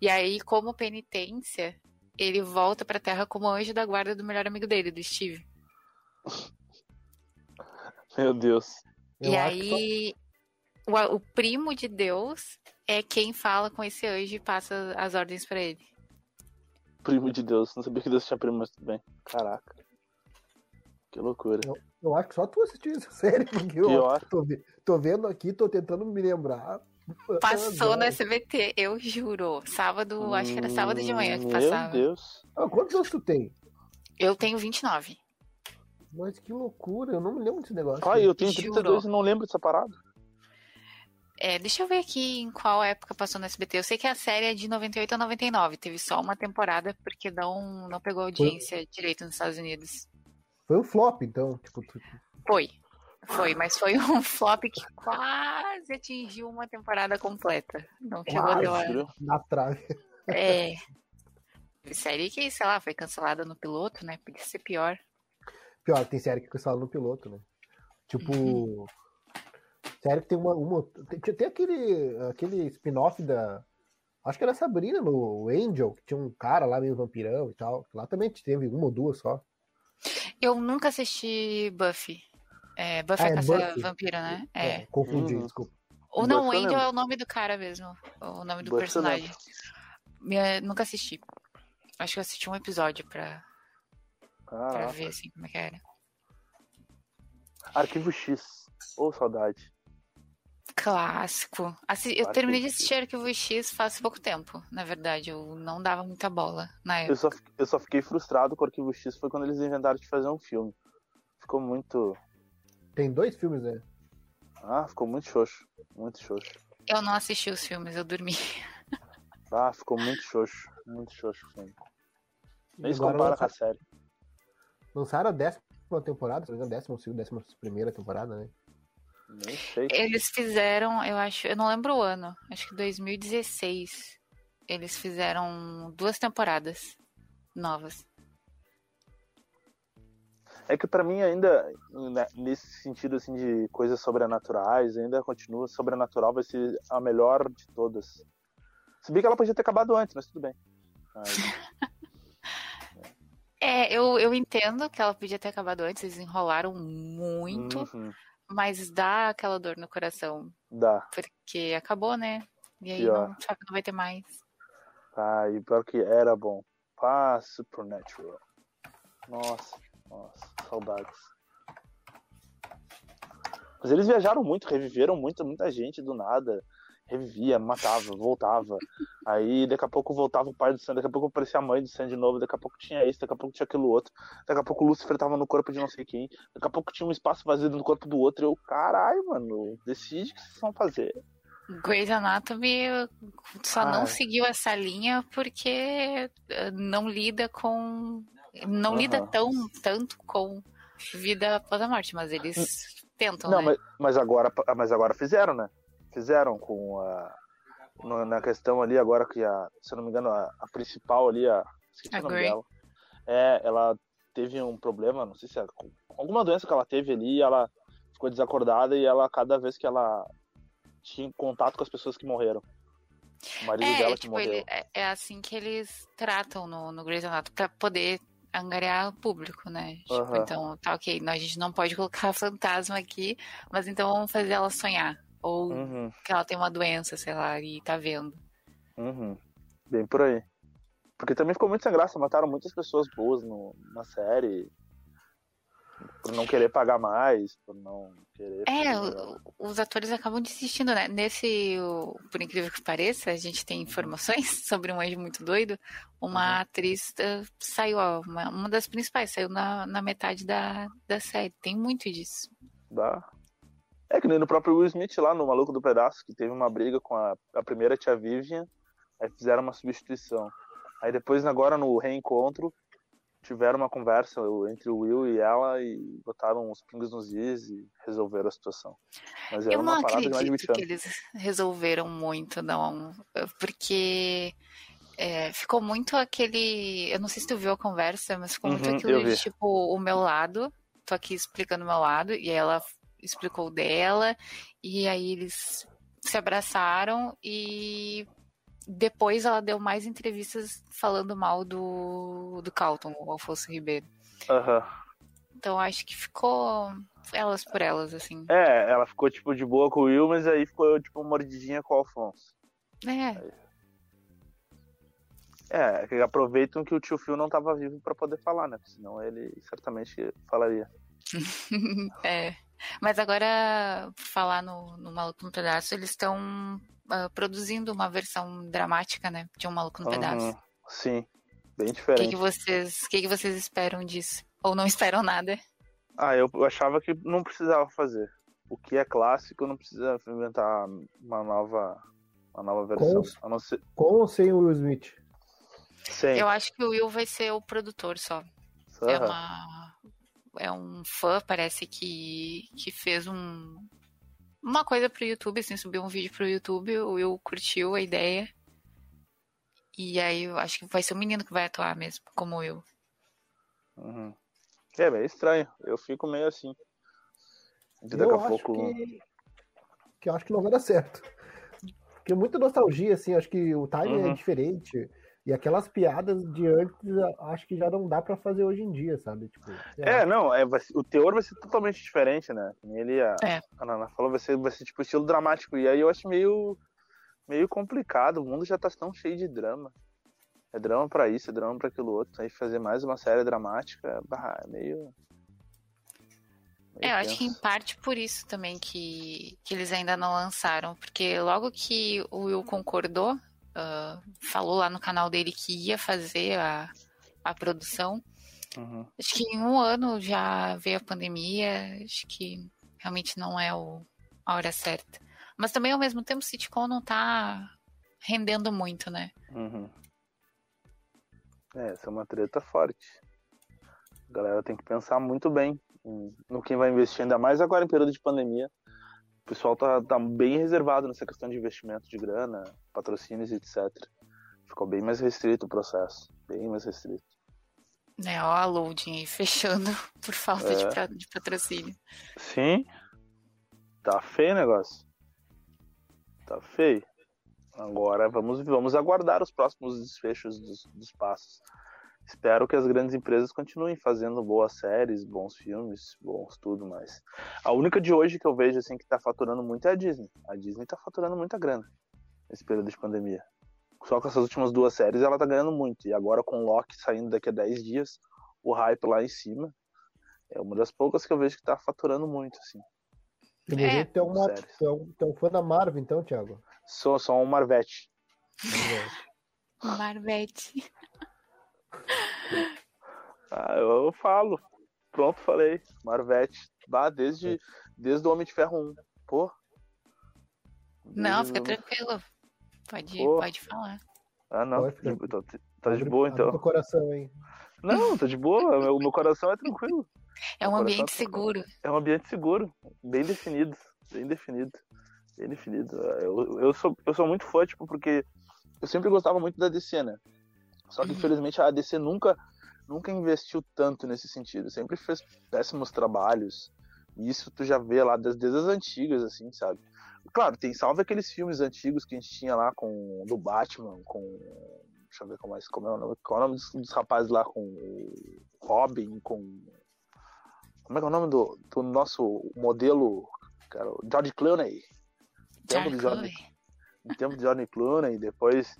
E aí, como penitência, ele volta pra Terra como anjo da guarda do melhor amigo dele, do Steve. Meu Deus. Eu e aí, o, o primo de Deus é quem fala com esse anjo e passa as ordens para ele. Primo de Deus, não sabia que Deus tinha primo, mas tudo bem. Caraca. Que loucura. Eu, eu acho que só tu assistiu essa série, porque eu tô, tô, vendo aqui, tô tentando me lembrar. Passou no SBT, eu juro. Sábado, hum, acho que era sábado de manhã que passava. Meu Deus. Ah, quantos anos tu tem? Eu tenho 29. Mas que loucura, eu não me lembro desse negócio. Ah, eu tenho 32 e não lembro dessa parada. É, deixa eu ver aqui em qual época passou no SBT. Eu sei que a série é de 98 a 99. Teve só uma temporada porque não, não pegou audiência foi... direito nos Estados Unidos. Foi um flop, então. Tipo. Foi. Foi, mas foi um flop que quase atingiu uma temporada completa. Não chegou a ter Na trave. É. Série que, sei lá, foi cancelada no piloto, né? Podia ser pior. Pior, tem série que é cancelada no piloto, né? Tipo. Uhum. Sério que tem uma. uma tem, tem aquele, aquele spin-off da. Acho que era Sabrina no Angel, que tinha um cara lá meio vampirão e tal. Lá também teve uma ou duas só. Eu nunca assisti Buffy. É, Buffy ah, é, é Caça Vampira, né? É. é confundi, hum. desculpa. Ou não, o Angel é o nome do cara mesmo. O nome do Buffy personagem. Minha, nunca assisti. Acho que eu assisti um episódio pra, pra ver assim como é que era. Arquivo X. Ô, oh, saudade. Clássico. Assi eu terminei de assistir Arquivo X faz pouco tempo, na verdade. Eu não dava muita bola na época. Eu só, eu só fiquei frustrado com o Arquivo X foi quando eles inventaram de fazer um filme. Ficou muito. Tem dois filmes, né? Ah, ficou muito xoxo. Muito xoxo. Eu não assisti os filmes, eu dormi. Ah, ficou muito xoxo. Muito xoxo o filme. Nem se compara lançaram... com a série. Lançaram a décima temporada, se não me engano, décima, décima primeira temporada, né? Nem sei. Eles fizeram, eu acho, eu não lembro o ano, acho que 2016. Eles fizeram duas temporadas novas. É que para mim ainda né, nesse sentido assim de coisas sobrenaturais, ainda continua sobrenatural vai ser a melhor de todas. Se bem que ela podia ter acabado antes, mas tudo bem. é, eu, eu entendo que ela podia ter acabado antes, eles enrolaram muito. Uhum. Mas dá aquela dor no coração. Dá. Porque acabou, né? E aí não, sabe, não vai ter mais. Ah, e pior que era bom. Pá, Supernatural. Nossa, nossa, saudades. Mas eles viajaram muito, reviveram muito, muita gente do nada revivia, matava, voltava. Aí daqui a pouco voltava o pai do Sam, daqui a pouco aparecia a mãe do Sam de novo, daqui a pouco tinha isso, daqui a pouco tinha aquilo outro, daqui a pouco o Lucifer tava no corpo de não sei quem, daqui a pouco tinha um espaço vazio no corpo do outro. E eu, caralho, mano, decide o que vocês vão fazer. Grey's Anatomy só ah, não seguiu essa linha porque eh, não lida com. Não uh -huh. lida tão tanto com vida após a morte, mas eles tentam. Não, né? mas, mas, agora, mas agora fizeram, né? Fizeram com a no, na questão ali agora que a, se eu não me engano, a, a principal ali, a, esqueci o nome dela. É, ela teve um problema, não sei se é alguma doença que ela teve ali, ela ficou desacordada e ela cada vez que ela tinha contato com as pessoas que morreram. O marido é, dela que tipo, morreu. Ele, é, é, assim que eles tratam no, no Grey's Anatomy pra poder angariar o público, né? Tipo, uhum. então, tá ok, a gente não pode colocar fantasma aqui, mas então vamos fazer ela sonhar. Ou uhum. que ela tem uma doença, sei lá, e tá vendo. Uhum. Bem por aí. Porque também ficou muito sem graça, mataram muitas pessoas boas no, na série. por não querer pagar mais, por não querer. É, os atores acabam desistindo, né? Nesse, por incrível que pareça, a gente tem informações sobre um anjo muito doido. Uma uhum. atriz uh, saiu, ó, uma, uma, das principais, saiu na, na metade da, da série. Tem muito disso. Dá. É que nem no próprio Will Smith lá no Maluco do Pedaço, que teve uma briga com a, a primeira tia Vivian, aí fizeram uma substituição. Aí depois, agora no reencontro, tiveram uma conversa entre o Will e ela e botaram uns pingos nos is e resolveram a situação. Mas eu não acredito que eles resolveram muito, não. Porque é, ficou muito aquele. Eu não sei se tu viu a conversa, mas ficou muito uhum, aquilo de tipo, o meu lado. Tô aqui explicando o meu lado, e aí ela explicou dela, e aí eles se abraçaram e depois ela deu mais entrevistas falando mal do, do Calton, o Alfonso Ribeiro. Uhum. Então acho que ficou elas por elas, assim. É, ela ficou tipo de boa com o Will, mas aí ficou tipo mordidinha com o Alfonso. É. É, aproveitam que o tio Phil não estava vivo para poder falar, né? Senão ele certamente falaria. é. Mas agora, falar no, no Maluco no Pedaço, eles estão uh, produzindo uma versão dramática, né? De um Maluco no uhum. Pedaço. Sim, bem diferente. O que, que, vocês, que, que vocês esperam disso? Ou não esperam nada? Ah, eu achava que não precisava fazer. O que é clássico não precisa inventar uma nova, uma nova versão. Com, ser... com ou sem o Will Smith? Sem. Eu acho que o Will vai ser o produtor só. Uhum. É uma é um fã, parece que, que fez um, uma coisa pro YouTube, assim, subiu um vídeo pro YouTube, o Will curtiu a ideia. E aí eu acho que vai ser o menino que vai atuar mesmo, como eu. Uhum. É meio estranho. Eu fico meio assim. De daqui eu a pouco. Que... que eu acho que não vai dar certo. Porque muita nostalgia, assim, acho que o timing é uhum. é diferente. E aquelas piadas de antes, acho que já não dá para fazer hoje em dia, sabe? Tipo, é, não, é, vai, o teor vai ser totalmente diferente, né? Ele, a, é. a Nana falou, vai ser, vai ser tipo estilo dramático. E aí eu acho meio, meio complicado. O mundo já tá tão cheio de drama. É drama para isso, é drama para aquilo outro. Aí fazer mais uma série dramática, bah, é meio. meio é, eu acho que em parte por isso também que, que eles ainda não lançaram. Porque logo que o Will concordou, uh, falou lá no canal dele que ia fazer a, a produção. Uhum. Acho que em um ano já veio a pandemia, acho que realmente não é o, a hora certa. Mas também ao mesmo tempo o sitcom não tá rendendo muito, né? Uhum. É, essa é uma treta forte. A galera tem que pensar muito bem no quem vai investir, ainda mais agora em período de pandemia o pessoal tá, tá bem reservado nessa questão de investimento de grana, patrocínios, etc. Ficou bem mais restrito o processo, bem mais restrito. Né, ó, a loading aí fechando por falta é. de, de patrocínio. Sim. Tá feio o negócio. Tá feio. Agora vamos, vamos aguardar os próximos desfechos dos, dos passos espero que as grandes empresas continuem fazendo boas séries, bons filmes, bons tudo mais. A única de hoje que eu vejo assim que está faturando muito é a Disney. A Disney está faturando muita grana nesse período de pandemia. Só com essas últimas duas séries ela está ganhando muito. E agora com Loki saindo daqui a 10 dias, o hype lá em cima, é uma das poucas que eu vejo que está faturando muito, assim. Pelo é. jeito, tu é, uma, tu, é um, tu é um fã da Marvel, então, Thiago? Sou, sou um Marvete. Marvete. Ah, eu, eu, falo. Pronto, falei. Marvete. Bah, desde, desde o Homem de Ferro 1. Pô. Não, fica tranquilo. Pode, pode falar. Ah, não. Tá, tá de boa, então. Abre coração, hein? Não, tá de boa. meu, meu coração é tranquilo. É um ambiente é seguro. É um ambiente seguro. Bem definido. Bem definido. Bem definido. Eu, eu, sou, eu sou muito fã, tipo, porque eu sempre gostava muito da DC, né? Só que, infelizmente, a ADC nunca, nunca investiu tanto nesse sentido. Sempre fez péssimos trabalhos. E isso tu já vê lá desde, desde as antigas, assim, sabe? Claro, tem salve aqueles filmes antigos que a gente tinha lá com do Batman, com. Deixa eu ver como é, como é o nome. Qual é o nome dos, dos rapazes lá com o Robin, com. Como é que é o nome do, do nosso modelo, cara? George Clooney. Tempo de George, em tempo de George Clooney, depois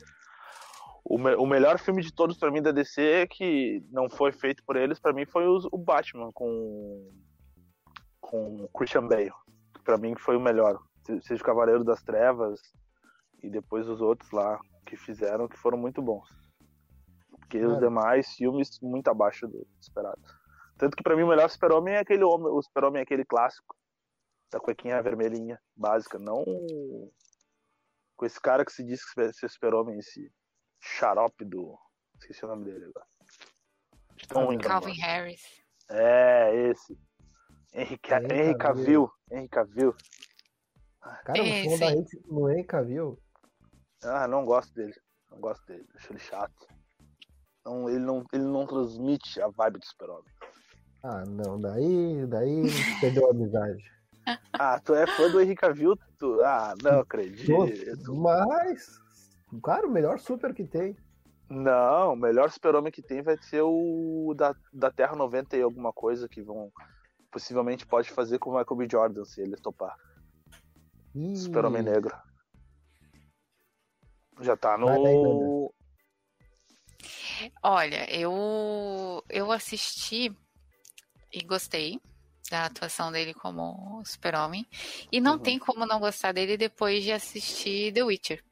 o, me, o melhor filme de todos para mim da DC que não foi feito por eles, para mim foi o, o, Batman com com Christian Bale. Que pra mim foi o melhor. Seja o Cavaleiro das Trevas e depois os outros lá que fizeram, que foram muito bons. Porque os demais filmes muito abaixo do esperado. Tanto que pra mim o melhor Super-Homem é aquele homem, o Super-Homem é aquele clássico. Da cuequinha vermelhinha, básica, não com esse cara que se diz que é Super-Homem, esse xarope do. Esqueci o nome dele agora. Calvin, Harris. É, esse. Henry, Henry Cavill. Henry Cavill. Cara, o som da Henry no Henry Cavill. Ah, não gosto dele. Não gosto dele. Acho ele chato. Não, ele, não, ele não transmite a vibe do super-homem. Ah, não. Daí, daí perdeu a amizade. Ah, tu é fã do Henry Cavill? Tu... Ah, não acredito. Mas, cara, o melhor super que tem. Não, o melhor super-homem que tem vai ser o da, da Terra 90 e alguma coisa que vão. Possivelmente pode fazer com o Michael B. Jordan, se ele topar. Super-Homem Negro. Já tá no. Olha, eu eu assisti e gostei da atuação dele como super-homem. E não uhum. tem como não gostar dele depois de assistir The Witcher.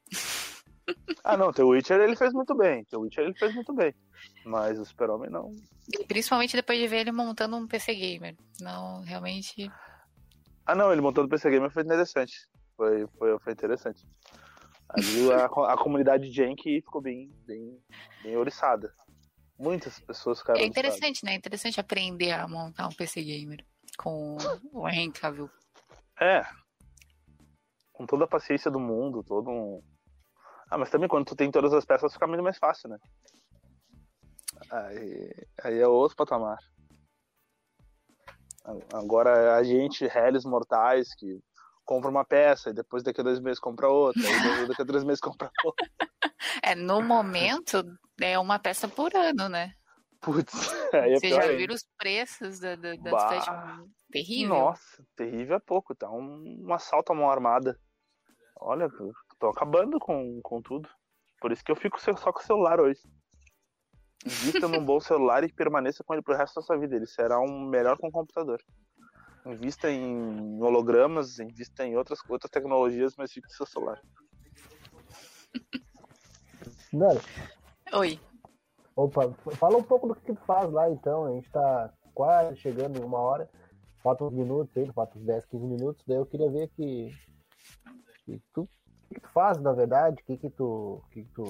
Ah, não, The Witcher ele fez muito bem. The Witcher ele fez muito bem. Mas o super-homem não. E principalmente depois de ver ele montando um PC Gamer. Não, realmente. Ah, não, ele montando um PC Gamer foi interessante. Foi, foi, foi interessante. Ali a, a comunidade Jank ficou bem, bem, bem oriçada. Muitas pessoas ficaram. É interessante, né? É interessante aprender a montar um PC Gamer com o Henry Cavill. É. Com toda a paciência do mundo, todo um. Ah, mas também quando tu tem todas as peças fica muito mais fácil, né? Aí, aí é outro patamar. Agora a gente, réis mortais, que compra uma peça e depois daqui a dois meses compra outra, e daqui a três meses compra outra. É, no momento é uma peça por ano, né? Putz, aí é Você já viram os preços da, da, das fashion? Terrível. Nossa, terrível é pouco, tá um, um assalto à mão armada. Olha, tô acabando com, com tudo. Por isso que eu fico só com o celular hoje. Invista num bom celular e permaneça com ele pro resto da sua vida. Ele será um melhor com o computador. Invista em hologramas, invista em outras, outras tecnologias, mas fique com seu celular. Nani. Oi. Opa, fala um pouco do que tu faz lá então. A gente tá quase chegando em uma hora. Falta uns minutos aí, falta uns 10, 15 minutos. Daí eu queria ver que, que tu, que tu faz, na verdade, o que, que tu. Que tu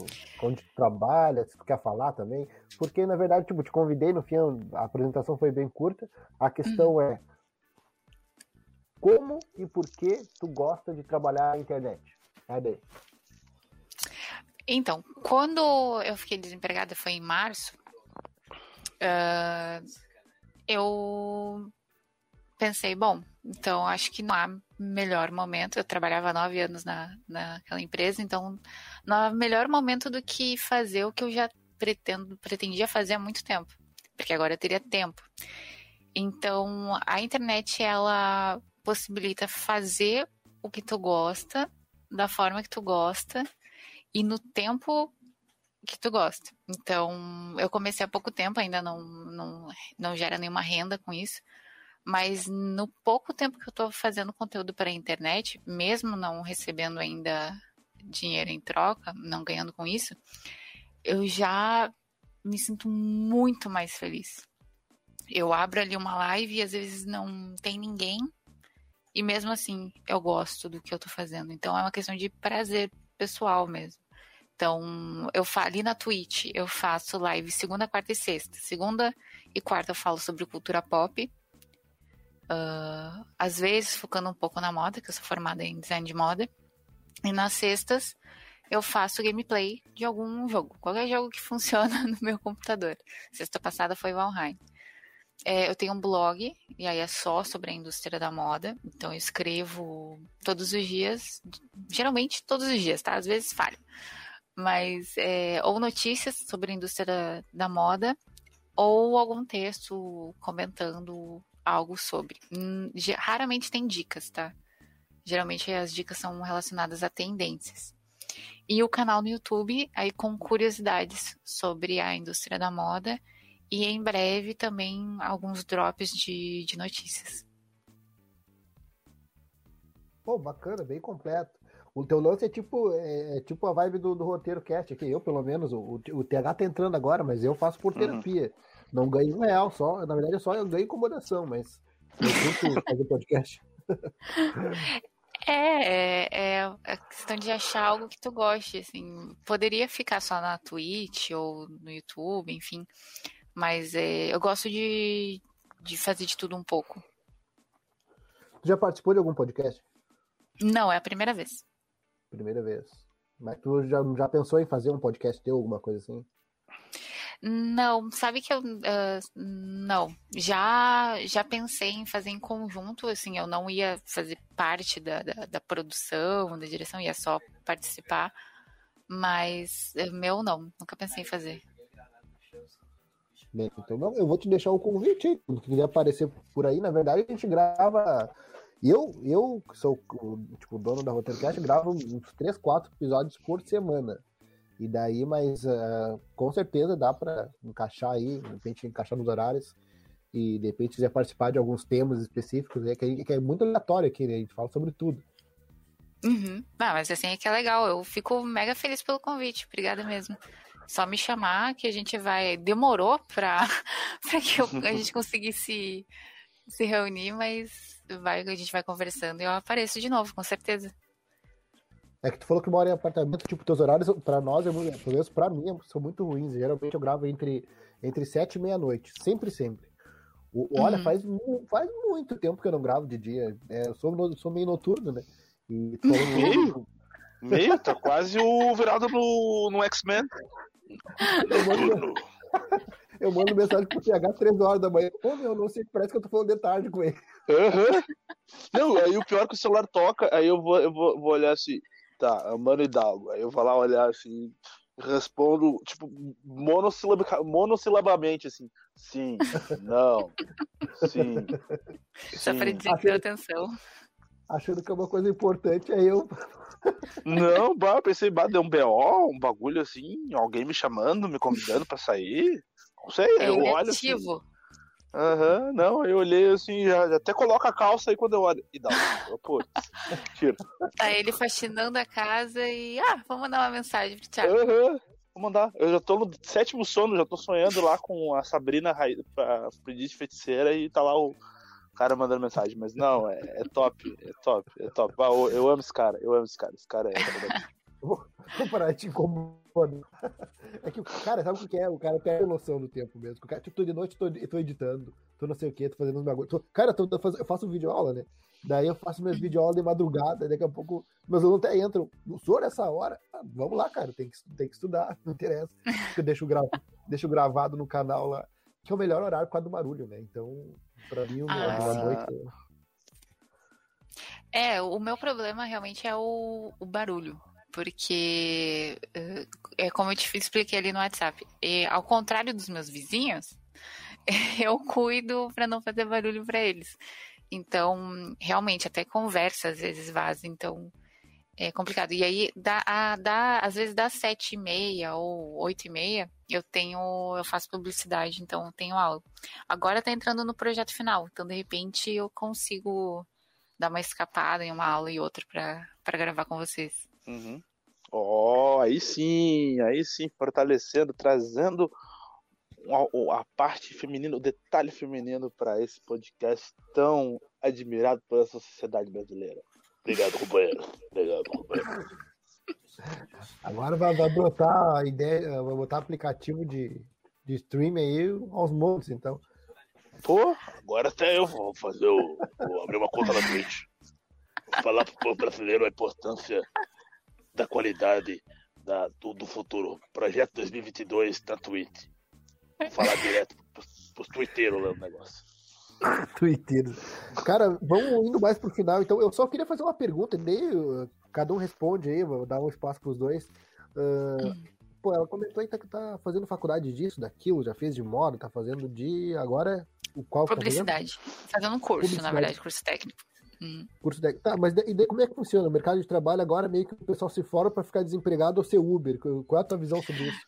onde tu trabalha, se tu quer falar também. Porque, na verdade, tipo, te convidei no fim, a apresentação foi bem curta. A questão é como e por que tu gosta de trabalhar na internet? É daí. Então, quando eu fiquei desempregada, foi em março, uh, eu pensei, bom, então acho que não há melhor momento. Eu trabalhava nove anos na, naquela empresa, então há melhor momento do que fazer o que eu já pretendo, pretendia fazer há muito tempo, porque agora eu teria tempo. Então, a internet, ela possibilita fazer o que tu gosta, da forma que tu gosta, e no tempo que tu gosta. Então, eu comecei há pouco tempo, ainda não, não, não gera nenhuma renda com isso, mas no pouco tempo que eu estou fazendo conteúdo para a internet, mesmo não recebendo ainda dinheiro em troca, não ganhando com isso, eu já me sinto muito mais feliz. Eu abro ali uma live e às vezes não tem ninguém, e mesmo assim eu gosto do que eu estou fazendo. Então é uma questão de prazer pessoal mesmo. Então, eu ali na Twitch, eu faço live segunda, quarta e sexta. Segunda e quarta eu falo sobre cultura pop. Uh, às vezes focando um pouco na moda, que eu sou formada em design de moda. E nas sextas eu faço gameplay de algum jogo. Qualquer jogo que funciona no meu computador. Sexta passada foi Valheim. É, eu tenho um blog, e aí é só sobre a indústria da moda. Então eu escrevo todos os dias, geralmente todos os dias, tá? Às vezes falho mas é, ou notícias sobre a indústria da, da, moda ou algum texto comentando algo sobre. Hum, raramente tem dicas, tá? Geralmente as dicas são relacionadas a tendências. E o canal no YouTube, aí com curiosidades sobre a indústria da moda e em breve também alguns drops de, de notícias. Pô, bacana, bem completo. O teu lance é tipo, é, é tipo a vibe do, do roteiro cast aqui. Eu, pelo menos, o, o TH tá entrando agora, mas eu faço por uhum. terapia. Uhum. Não ganho real, só. Na verdade, é só eu ganho incomodação, mas eu fazer podcast. É, é, é a questão de achar algo que tu goste, assim. Poderia ficar só na Twitch ou no YouTube, enfim. Mas é, eu gosto de, de fazer de tudo um pouco. Já participou de algum podcast? Não, é a primeira vez. Primeira vez. Mas tu já, já pensou em fazer um podcast teu, alguma coisa assim? Não, sabe que eu uh, não. Já já pensei em fazer em conjunto, assim, eu não ia fazer parte da, da, da produção, da direção, ia só participar. Mas meu não, nunca pensei em fazer. Bem, então eu vou te deixar o convite aí. Se quiser aparecer por aí, na verdade a gente grava. Eu, eu sou o tipo, dono da Rottercast, gravo uns 3, 4 episódios por semana. E daí, mas uh, com certeza dá para encaixar aí, de repente encaixar nos horários. E de repente quiser participar de alguns temas específicos, né, que, que é muito aleatório aqui, né? A gente fala sobre tudo. Uhum. Ah, mas assim é que é legal. Eu fico mega feliz pelo convite. Obrigada mesmo. Só me chamar que a gente vai. Demorou para que eu, a gente conseguisse se reunir, mas vai, a gente vai conversando e eu apareço de novo, com certeza. É que tu falou que mora em apartamento, tipo, teus horários, pra nós, pelo menos pra mim, são muito ruins. Geralmente eu gravo entre, entre sete e meia-noite. Sempre, sempre. O, olha, uhum. faz, faz muito tempo que eu não gravo de dia. É, eu sou, sou meio noturno, né? E meio? meio? Tá quase o virado no, no X-Men. Eu mando, eu mando mensagem pro TH às 3 horas da manhã. Pô, meu, não sei, parece que eu tô falando de tarde com ele. Uhum. Não, aí o pior é que o celular toca, aí eu vou, eu vou, vou olhar assim, Tá, é o Mano Hidalgo. Aí eu vou lá olhar assim, respondo, tipo, monossilabamente, assim. Sim, não, sim. Só pra dizer que atenção. Achando que é uma coisa importante, aí eu. Não, bah, pensei, bah, deu um BO, um bagulho assim, alguém me chamando, me convidando pra sair. Não sei, é eu olho. Assim, Aham, uhum, não, eu olhei assim, já, até coloca a calça aí quando eu olho. E dá, pô, tira. Tá ele fascinando a casa e, ah, vamos mandar uma mensagem pro Thiago. Aham, uhum, vou mandar. Eu já tô no sétimo sono, já tô sonhando lá com a Sabrina pedir de feiticeira e tá lá o cara mandando mensagem. Mas não, é, é top, é top, é top. Ah, eu, eu, amo esse cara, eu amo esse cara, esse cara é. Vou, vou parar de te incomodar. É que o cara, sabe o que é? O cara perde noção do tempo mesmo. O cara, tipo, tô de noite, tô, tô editando, tô não sei o que, tô fazendo uns bagulho. Tô, cara, tô, tô eu faço vídeo aula, né? Daí eu faço meus vídeo aula de madrugada, daqui a pouco meus alunos até entram. O senhor essa hora? Ah, vamos lá, cara, tem que, tem que estudar, não interessa. Eu deixo, gra, deixo gravado no canal lá, que é o melhor horário por causa do barulho, né? Então, pra mim, o ah, noite. É, o meu problema realmente é o, o barulho porque eh, é como eu te expliquei ali no WhatsApp. E, ao contrário dos meus vizinhos, eu cuido para não fazer barulho para eles. Então, realmente, até conversa às vezes vaza, então é complicado. E aí, dá, dá, às vezes dá sete e meia ou oito e meia, eu tenho, eu faço publicidade, então tenho aula. Agora tá entrando no projeto final, então de repente eu consigo dar uma escapada em uma aula e outra para gravar com vocês. Uhum. Oh, aí sim, aí sim, fortalecendo, trazendo a, a parte feminina, o detalhe feminino para esse podcast tão admirado pela sociedade brasileira. Obrigado, companheiro. Obrigado, companheiro. Agora vai, vai botar a ideia, vai botar aplicativo de, de streaming aí aos montes, então. Pô, agora até eu vou fazer o. Vou abrir uma conta na Twitch. Vou falar pro povo brasileiro a importância da qualidade da, do, do futuro. Projeto 2022 da Twitch. Vou falar direto pros, pros twitteiros lá o negócio. Twitteiros. Cara, vamos indo mais pro final. Então, eu só queria fazer uma pergunta, meio cada um responde aí, vou dar um espaço pros dois. Uh, pô, ela comentou aí que tá fazendo faculdade disso, daquilo, já fez de moda, tá fazendo de. Agora, o qual Publicidade. Tá fazendo? fazendo um curso, na verdade, curso técnico. Hum. Curso de... Tá, mas e daí como é que funciona? O mercado de trabalho agora meio que o pessoal se fora para ficar desempregado ou ser Uber. Qual é a tua visão sobre isso?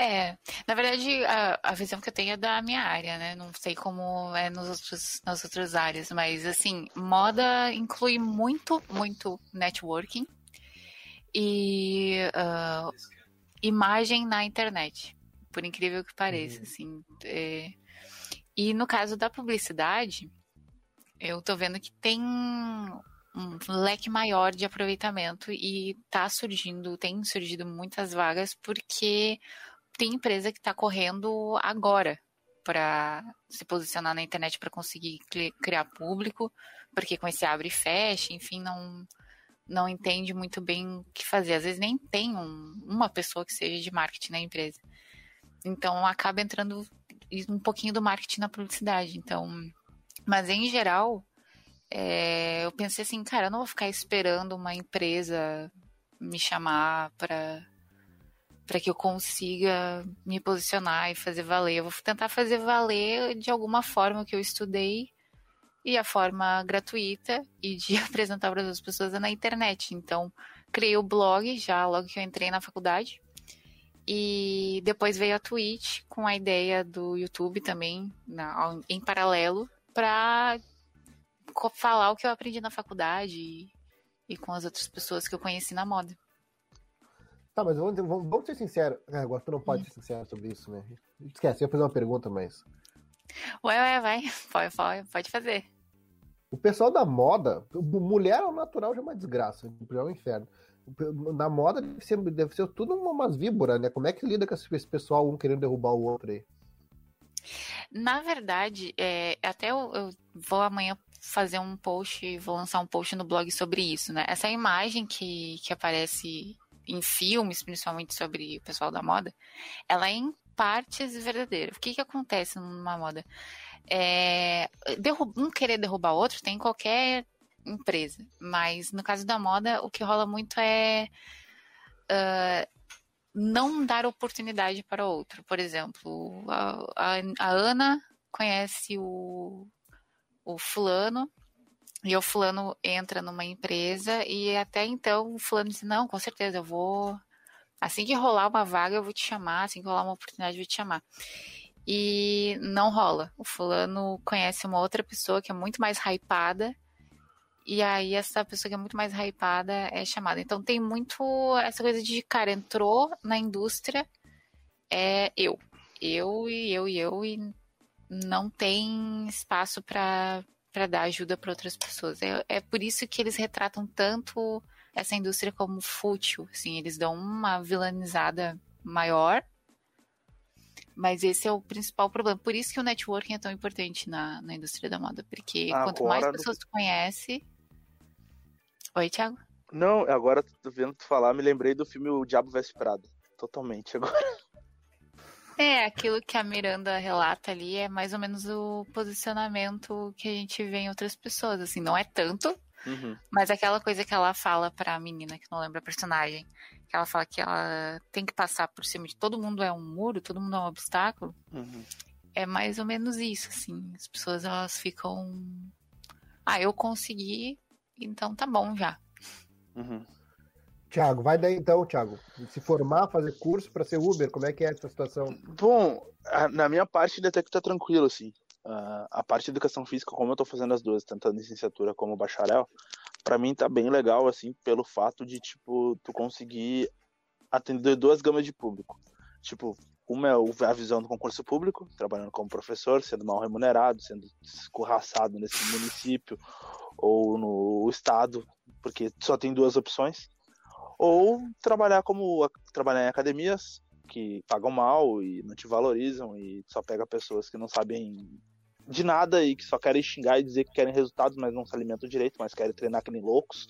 É, na verdade, a, a visão que eu tenho é da minha área, né? Não sei como é nos outros, nas outras áreas, mas assim, moda inclui muito, muito networking e uh, imagem na internet, por incrível que pareça, uhum. assim. É... E no caso da publicidade, eu tô vendo que tem um leque maior de aproveitamento e tá surgindo, tem surgido muitas vagas porque tem empresa que está correndo agora para se posicionar na internet para conseguir criar público, porque com esse abre e fecha, enfim, não não entende muito bem o que fazer. Às vezes nem tem um, uma pessoa que seja de marketing na empresa. Então acaba entrando um pouquinho do marketing na publicidade. Então, mas em geral, é, eu pensei assim, cara, eu não vou ficar esperando uma empresa me chamar para para que eu consiga me posicionar e fazer valer. Eu vou tentar fazer valer de alguma forma que eu estudei e a forma gratuita e de apresentar para as pessoas é na internet. Então, criei o blog já logo que eu entrei na faculdade. E depois veio a Twitch com a ideia do YouTube também, na, em paralelo, para falar o que eu aprendi na faculdade e, e com as outras pessoas que eu conheci na moda. Tá, mas vamos, vamos, vamos ser sinceros. É, agora tu não pode ser sincero sobre isso, né? Esquece, eu ia fazer uma pergunta, mas. Ué, ué, vai. Pode, pode, pode fazer. O pessoal da moda, mulher ao natural já é uma desgraça, já é um inferno. Na moda deve ser, deve ser tudo umas víboras, né? Como é que lida com esse pessoal, um querendo derrubar o outro aí? Na verdade, é, até eu, eu, vou amanhã fazer um post, vou lançar um post no blog sobre isso, né? Essa imagem que, que aparece em filmes, principalmente sobre o pessoal da moda, ela é em partes verdadeira. O que, que acontece numa moda? É, um querer derrubar outro tem em qualquer empresa, mas no caso da moda, o que rola muito é uh, não dar oportunidade para outro. Por exemplo, a, a, a Ana conhece o, o fulano e o fulano entra numa empresa e até então o fulano diz, não, com certeza, eu vou. Assim que rolar uma vaga, eu vou te chamar, assim que rolar uma oportunidade, eu vou te chamar. E não rola. O fulano conhece uma outra pessoa que é muito mais hypada. E aí essa pessoa que é muito mais hypada é chamada. Então tem muito essa coisa de, cara, entrou na indústria, é eu. Eu e eu e eu e não tem espaço para dar ajuda para outras pessoas. É, é por isso que eles retratam tanto essa indústria como fútil, assim, eles dão uma vilanizada maior, mas esse é o principal problema. Por isso que o networking é tão importante na, na indústria da moda, porque agora quanto mais pessoas tu conhece... Oi, Thiago? Não, agora tô vendo tu falar, me lembrei do filme O Diabo Veste Prado. Totalmente agora. É, aquilo que a Miranda relata ali é mais ou menos o posicionamento que a gente vê em outras pessoas, assim, não é tanto, uhum. mas aquela coisa que ela fala pra menina, que não lembra a personagem, que ela fala que ela tem que passar por cima de todo mundo é um muro, todo mundo é um obstáculo, uhum. é mais ou menos isso, assim, as pessoas elas ficam, ah, eu consegui, então tá bom já. Uhum. Tiago, vai daí então, Tiago. Se formar, fazer curso para ser Uber, como é que é essa situação? Bom, na minha parte até que tá tranquilo, assim. a parte de educação física, como eu tô fazendo as duas, tanto a licenciatura como bacharel, para mim tá bem legal, assim, pelo fato de, tipo, tu conseguir atender duas gamas de público. Tipo, uma é a visão do concurso público, trabalhando como professor, sendo mal remunerado, sendo escorraçado nesse município ou no estado, porque só tem duas opções ou trabalhar como trabalhar em academias que pagam mal e não te valorizam e só pega pessoas que não sabem de nada e que só querem xingar e dizer que querem resultados, mas não se alimentam direito, mas querem treinar que nem loucos,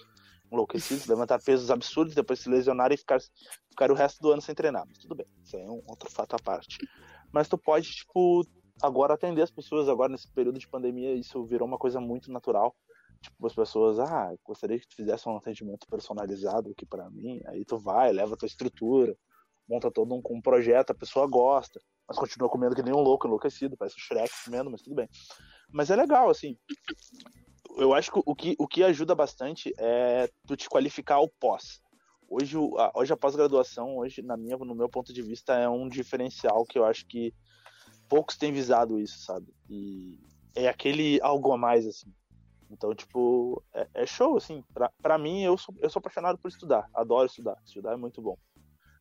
enlouquecidos, levantar pesos absurdos, depois se lesionar e ficar, ficar o resto do ano sem treinar. Mas tudo bem, isso é um outro fato à parte. Mas tu pode, tipo, agora atender as pessoas, agora nesse período de pandemia, isso virou uma coisa muito natural tipo, as pessoas, ah, gostaria que tu fizesse um atendimento personalizado aqui para mim. Aí tu vai, leva a tua estrutura, monta todo um, um projeto, a pessoa gosta, mas continua comendo que nem um louco, enlouquecido, parece o Shrek comendo, mas tudo bem. Mas é legal, assim. Eu acho que o que, o que ajuda bastante é tu te qualificar o pós. hoje, a, hoje a pós-graduação, hoje, na minha, no meu ponto de vista, é um diferencial que eu acho que poucos têm visado isso, sabe? E é aquele algo a mais, assim. Então, tipo, é, é show, assim. Pra, pra mim, eu sou, eu sou apaixonado por estudar. Adoro estudar. Estudar é muito bom.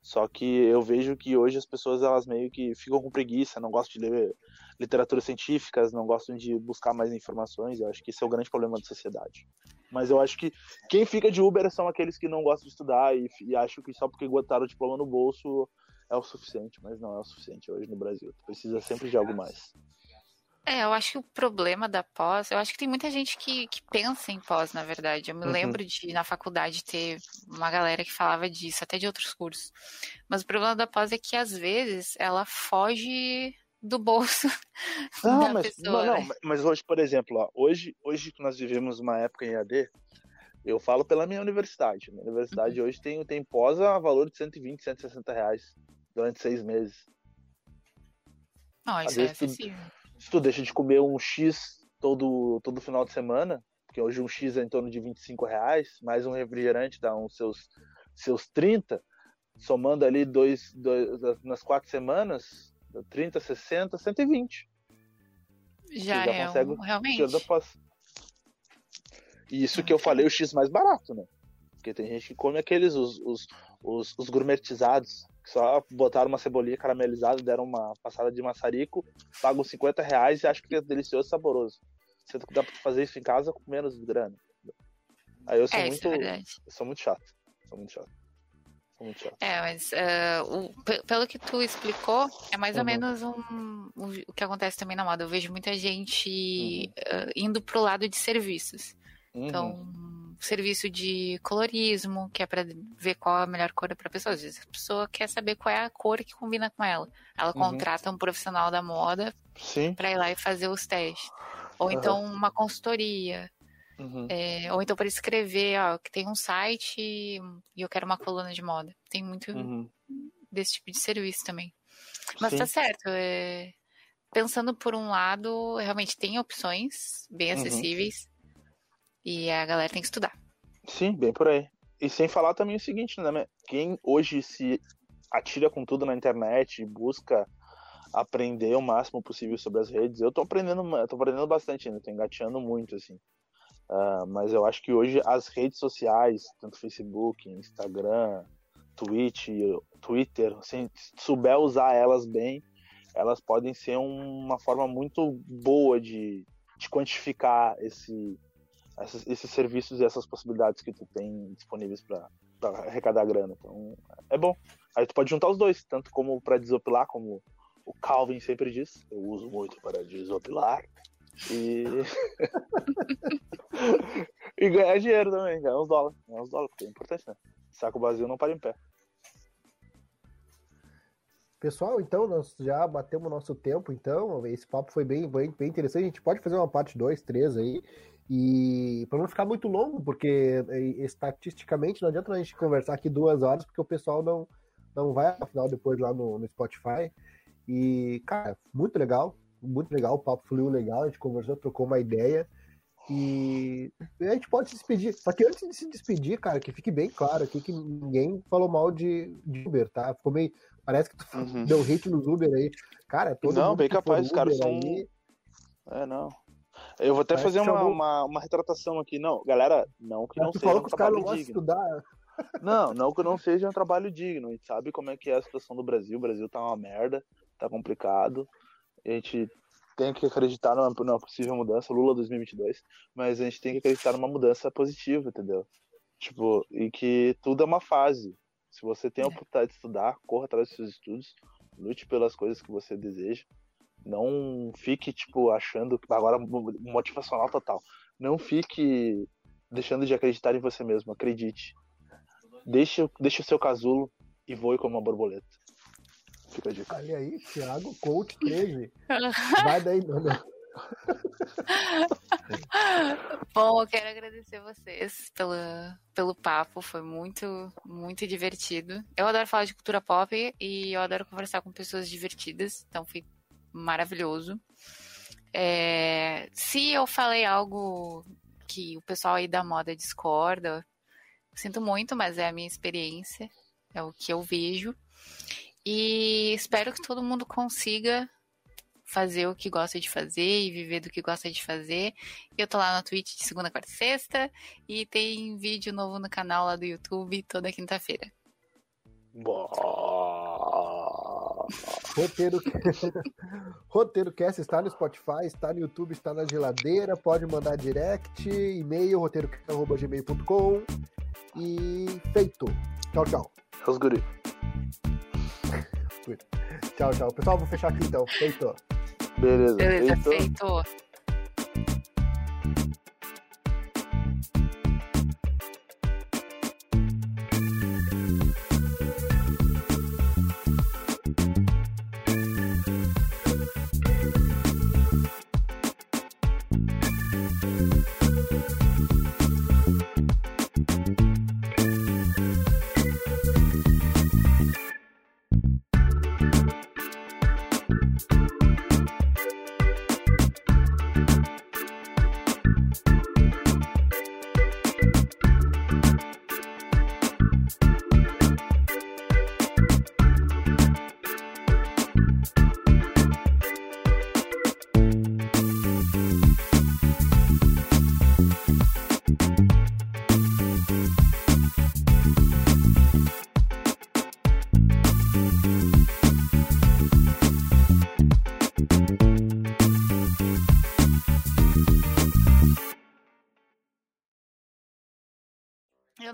Só que eu vejo que hoje as pessoas, elas meio que ficam com preguiça, não gostam de ler literaturas científicas, não gostam de buscar mais informações. Eu acho que esse é o grande problema da sociedade. Mas eu acho que quem fica de Uber são aqueles que não gostam de estudar e, e acham que só porque botaram o diploma no bolso é o suficiente. Mas não é o suficiente hoje no Brasil. Tu precisa sempre de algo mais. É, eu acho que o problema da pós, eu acho que tem muita gente que, que pensa em pós, na verdade. Eu me uhum. lembro de, na faculdade, ter uma galera que falava disso, até de outros cursos. Mas o problema da pós é que, às vezes, ela foge do bolso não, da mas, pessoa. Não, não, mas hoje, por exemplo, ó, hoje, hoje que nós vivemos uma época em AD, eu falo pela minha universidade. Minha universidade uhum. hoje tem, tem pós a valor de 120, 160 reais durante seis meses. Não, isso Às é acessível se tu deixa de comer um X todo, todo final de semana, porque hoje um X é em torno de 25 reais, mais um refrigerante dá uns seus, seus 30, somando ali dois, dois nas quatro semanas, 30, 60, 120. Já, já é consegue um, realmente. E isso que eu falei o X mais barato, né? Porque tem gente que come aqueles, os, os, os, os gourmetizados, só botaram uma cebolinha caramelizada, deram uma passada de maçarico, pagam 50 reais e acham que é delicioso e saboroso. Que dá pra fazer isso em casa com menos grana. Aí eu sou é, muito. É eu sou muito chato. Sou muito chato. Sou muito chato. É, mas uh, o, pelo que tu explicou, é mais uhum. ou menos um, um, o que acontece também na moda. Eu vejo muita gente uhum. uh, indo pro lado de serviços. Uhum. Então serviço de colorismo, que é para ver qual é a melhor cor para a pessoa. Às vezes a pessoa quer saber qual é a cor que combina com ela. Ela uhum. contrata um profissional da moda para ir lá e fazer os testes. Ou então uma consultoria. Uhum. É, ou então para escrever, ó, que tem um site e eu quero uma coluna de moda. Tem muito uhum. desse tipo de serviço também. Mas tá Sim. tá certo. É... Pensando por um lado, realmente tem opções bem uhum. acessíveis. E a galera tem que estudar. Sim, bem por aí. E sem falar também o seguinte, né? Quem hoje se atira com tudo na internet e busca aprender o máximo possível sobre as redes, eu tô aprendendo, tô aprendendo bastante ainda, tô engateando muito, assim. Uh, mas eu acho que hoje as redes sociais, tanto Facebook, Instagram, Twitch, Twitter, se souber usar elas bem, elas podem ser uma forma muito boa de, de quantificar esse, esses, esses serviços e essas possibilidades que tu tem disponíveis para arrecadar grana. Então, é bom. Aí tu pode juntar os dois, tanto como para desopilar, como o Calvin sempre diz, eu uso muito para desopilar. E. e ganhar dinheiro também, ganhar uns dólares. Ganhar uns dólares, porque é importante, né? Saco vazio não para em pé. Pessoal, então, nós já batemos nosso tempo, então. Esse papo foi bem, bem, bem interessante. A gente pode fazer uma parte 2, 3 aí. E para não ficar muito longo, porque é, estatisticamente não adianta a gente conversar aqui duas horas, porque o pessoal não, não vai afinal depois lá no, no Spotify. E, cara, muito legal, muito legal, o papo fluiu legal, a gente conversou, trocou uma ideia. E a gente pode se despedir. Só que antes de se despedir, cara, que fique bem claro aqui que ninguém falou mal de, de Uber, tá? Ficou meio. Parece que tu uhum. deu hit nos Uber aí. Cara, todo Não, bem capaz, os caras são. Aí... É, não. Eu vou até Parece fazer uma, uma, uma, retratação aqui. Não, galera, não que não seja um trabalho digno. Estudar. Não, não que não seja um trabalho digno. A gente sabe como é que é a situação do Brasil. O Brasil tá uma merda, tá complicado. A gente tem que acreditar numa, numa possível mudança, Lula 2022, mas a gente tem que acreditar numa mudança positiva, entendeu? Tipo, e que tudo é uma fase. Se você tem a oportunidade de estudar, corra atrás dos seus estudos, lute pelas coisas que você deseja. Não fique, tipo, achando agora motivacional total. Não fique deixando de acreditar em você mesmo. Acredite. Deixe, deixe o seu casulo e voe como uma borboleta. Fica a dica. Olha aí, Thiago Coach 13. Vai daí, mano. Bom, eu quero agradecer vocês pelo, pelo papo, foi muito, muito divertido. Eu adoro falar de cultura pop e eu adoro conversar com pessoas divertidas, então foi maravilhoso. É, se eu falei algo que o pessoal aí da moda discorda, Sinto muito, mas é a minha experiência, é o que eu vejo. E espero que todo mundo consiga fazer o que gosta de fazer e viver do que gosta de fazer. Eu tô lá na Twitch de segunda, quarta e sexta e tem vídeo novo no canal lá do YouTube toda quinta-feira. Roteiro, Roteiro Cast está no Spotify, está no YouTube, está na geladeira. Pode mandar direct, e-mail, roteirocast.gmail.com. E feito. Tchau, tchau. Os guri. tchau, tchau. Pessoal, vou fechar aqui então. Feito. Beleza. Beleza, feito. feito.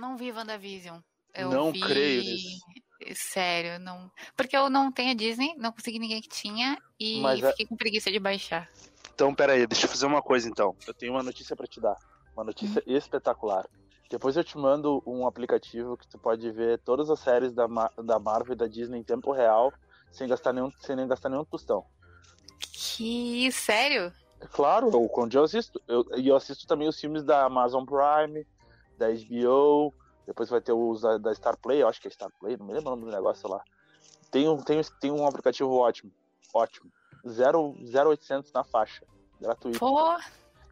Não vi WandaVision. Eu não vi... creio nisso. Sério, não. Porque eu não tenho a Disney, não consegui ninguém que tinha e Mas é fiquei é... com preguiça de baixar. Então, pera aí, deixa eu fazer uma coisa então. Eu tenho uma notícia para te dar. Uma notícia hum. espetacular. Depois eu te mando um aplicativo que tu pode ver todas as séries da, da Marvel e da Disney em tempo real, sem gastar nenhum, sem nem gastar nenhum tostão. Que sério? É claro, eu, quando eu assisto. E eu, eu assisto também os filmes da Amazon Prime, da HBO, depois vai ter os da, da Star Play, eu acho que é Star Play, não me lembro o nome do negócio lá. Tem um, tem, tem um aplicativo ótimo, ótimo. 0800 na faixa, gratuito. Pô,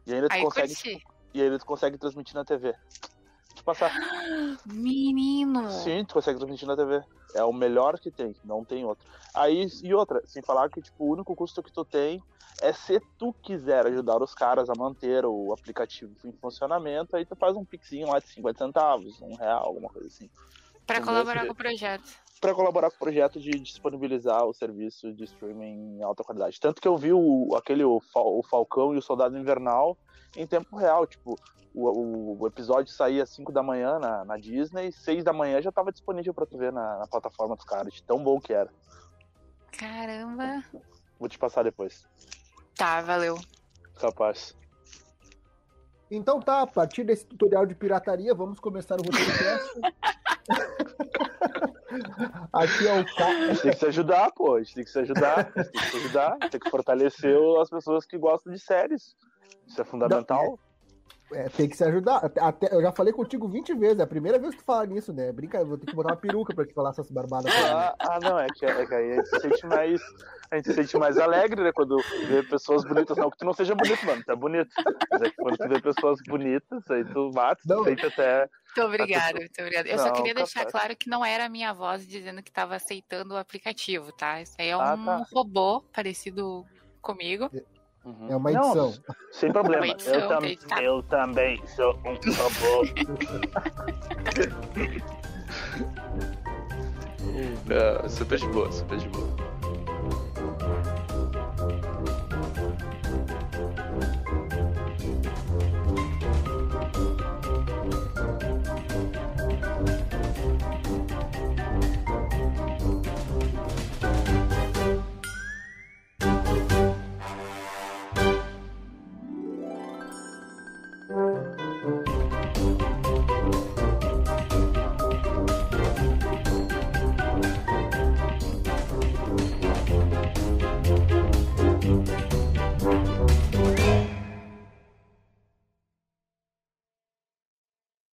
e ainda tu consegue e ainda tu consegue transmitir na TV. Deixa eu passar. Menino. Sim, tu consegue transmitir na TV. É o melhor que tem, não tem outro. Aí e outra, sem falar que tipo o único custo que tu tem é se tu quiser ajudar os caras a manter o aplicativo em funcionamento, aí tu faz um pixinho lá de 50 centavos, um real, alguma coisa assim. Para colaborar com o projeto. Para colaborar com o projeto de disponibilizar o serviço de streaming em alta qualidade. Tanto que eu vi o, aquele o, o Falcão e o Soldado Invernal em tempo real, tipo, o, o, episódio saía às 5 da manhã na, na Disney, 6 da manhã já estava disponível para tu ver na, na plataforma dos caras, tão bom que era. Caramba! Vou te passar depois. Tá, valeu. Capaz. Então tá, a partir desse tutorial de pirataria, vamos começar o roteiro. Aqui é o cara. A gente tem que se ajudar, pô. A gente tem que se ajudar. A gente tem que se ajudar. Tem que fortalecer as pessoas que gostam de séries. Isso é fundamental. Não, é... É, tem que se ajudar. Até, eu já falei contigo 20 vezes, é a primeira vez que tu fala nisso, né? Brinca, vou ter que botar uma peruca pra te falar essas barbadas. Ah, ah, não, é que, é que aí a gente se sente mais. A gente se sente mais alegre, né? Quando vê pessoas bonitas. Não que tu não seja bonito, mano, tu é bonito. Mas é que quando tu vê pessoas bonitas, aí tu mata, tu não. sente até. Muito obrigada, muito obrigada. Eu não, só queria capaz. deixar claro que não era a minha voz dizendo que estava aceitando o aplicativo, tá? Isso aí é ah, um tá. robô parecido comigo. Uhum. É uma edição. Não, sem problema. Edição, eu, tam tá. eu também sou um robô. é, super de boa, super de boa.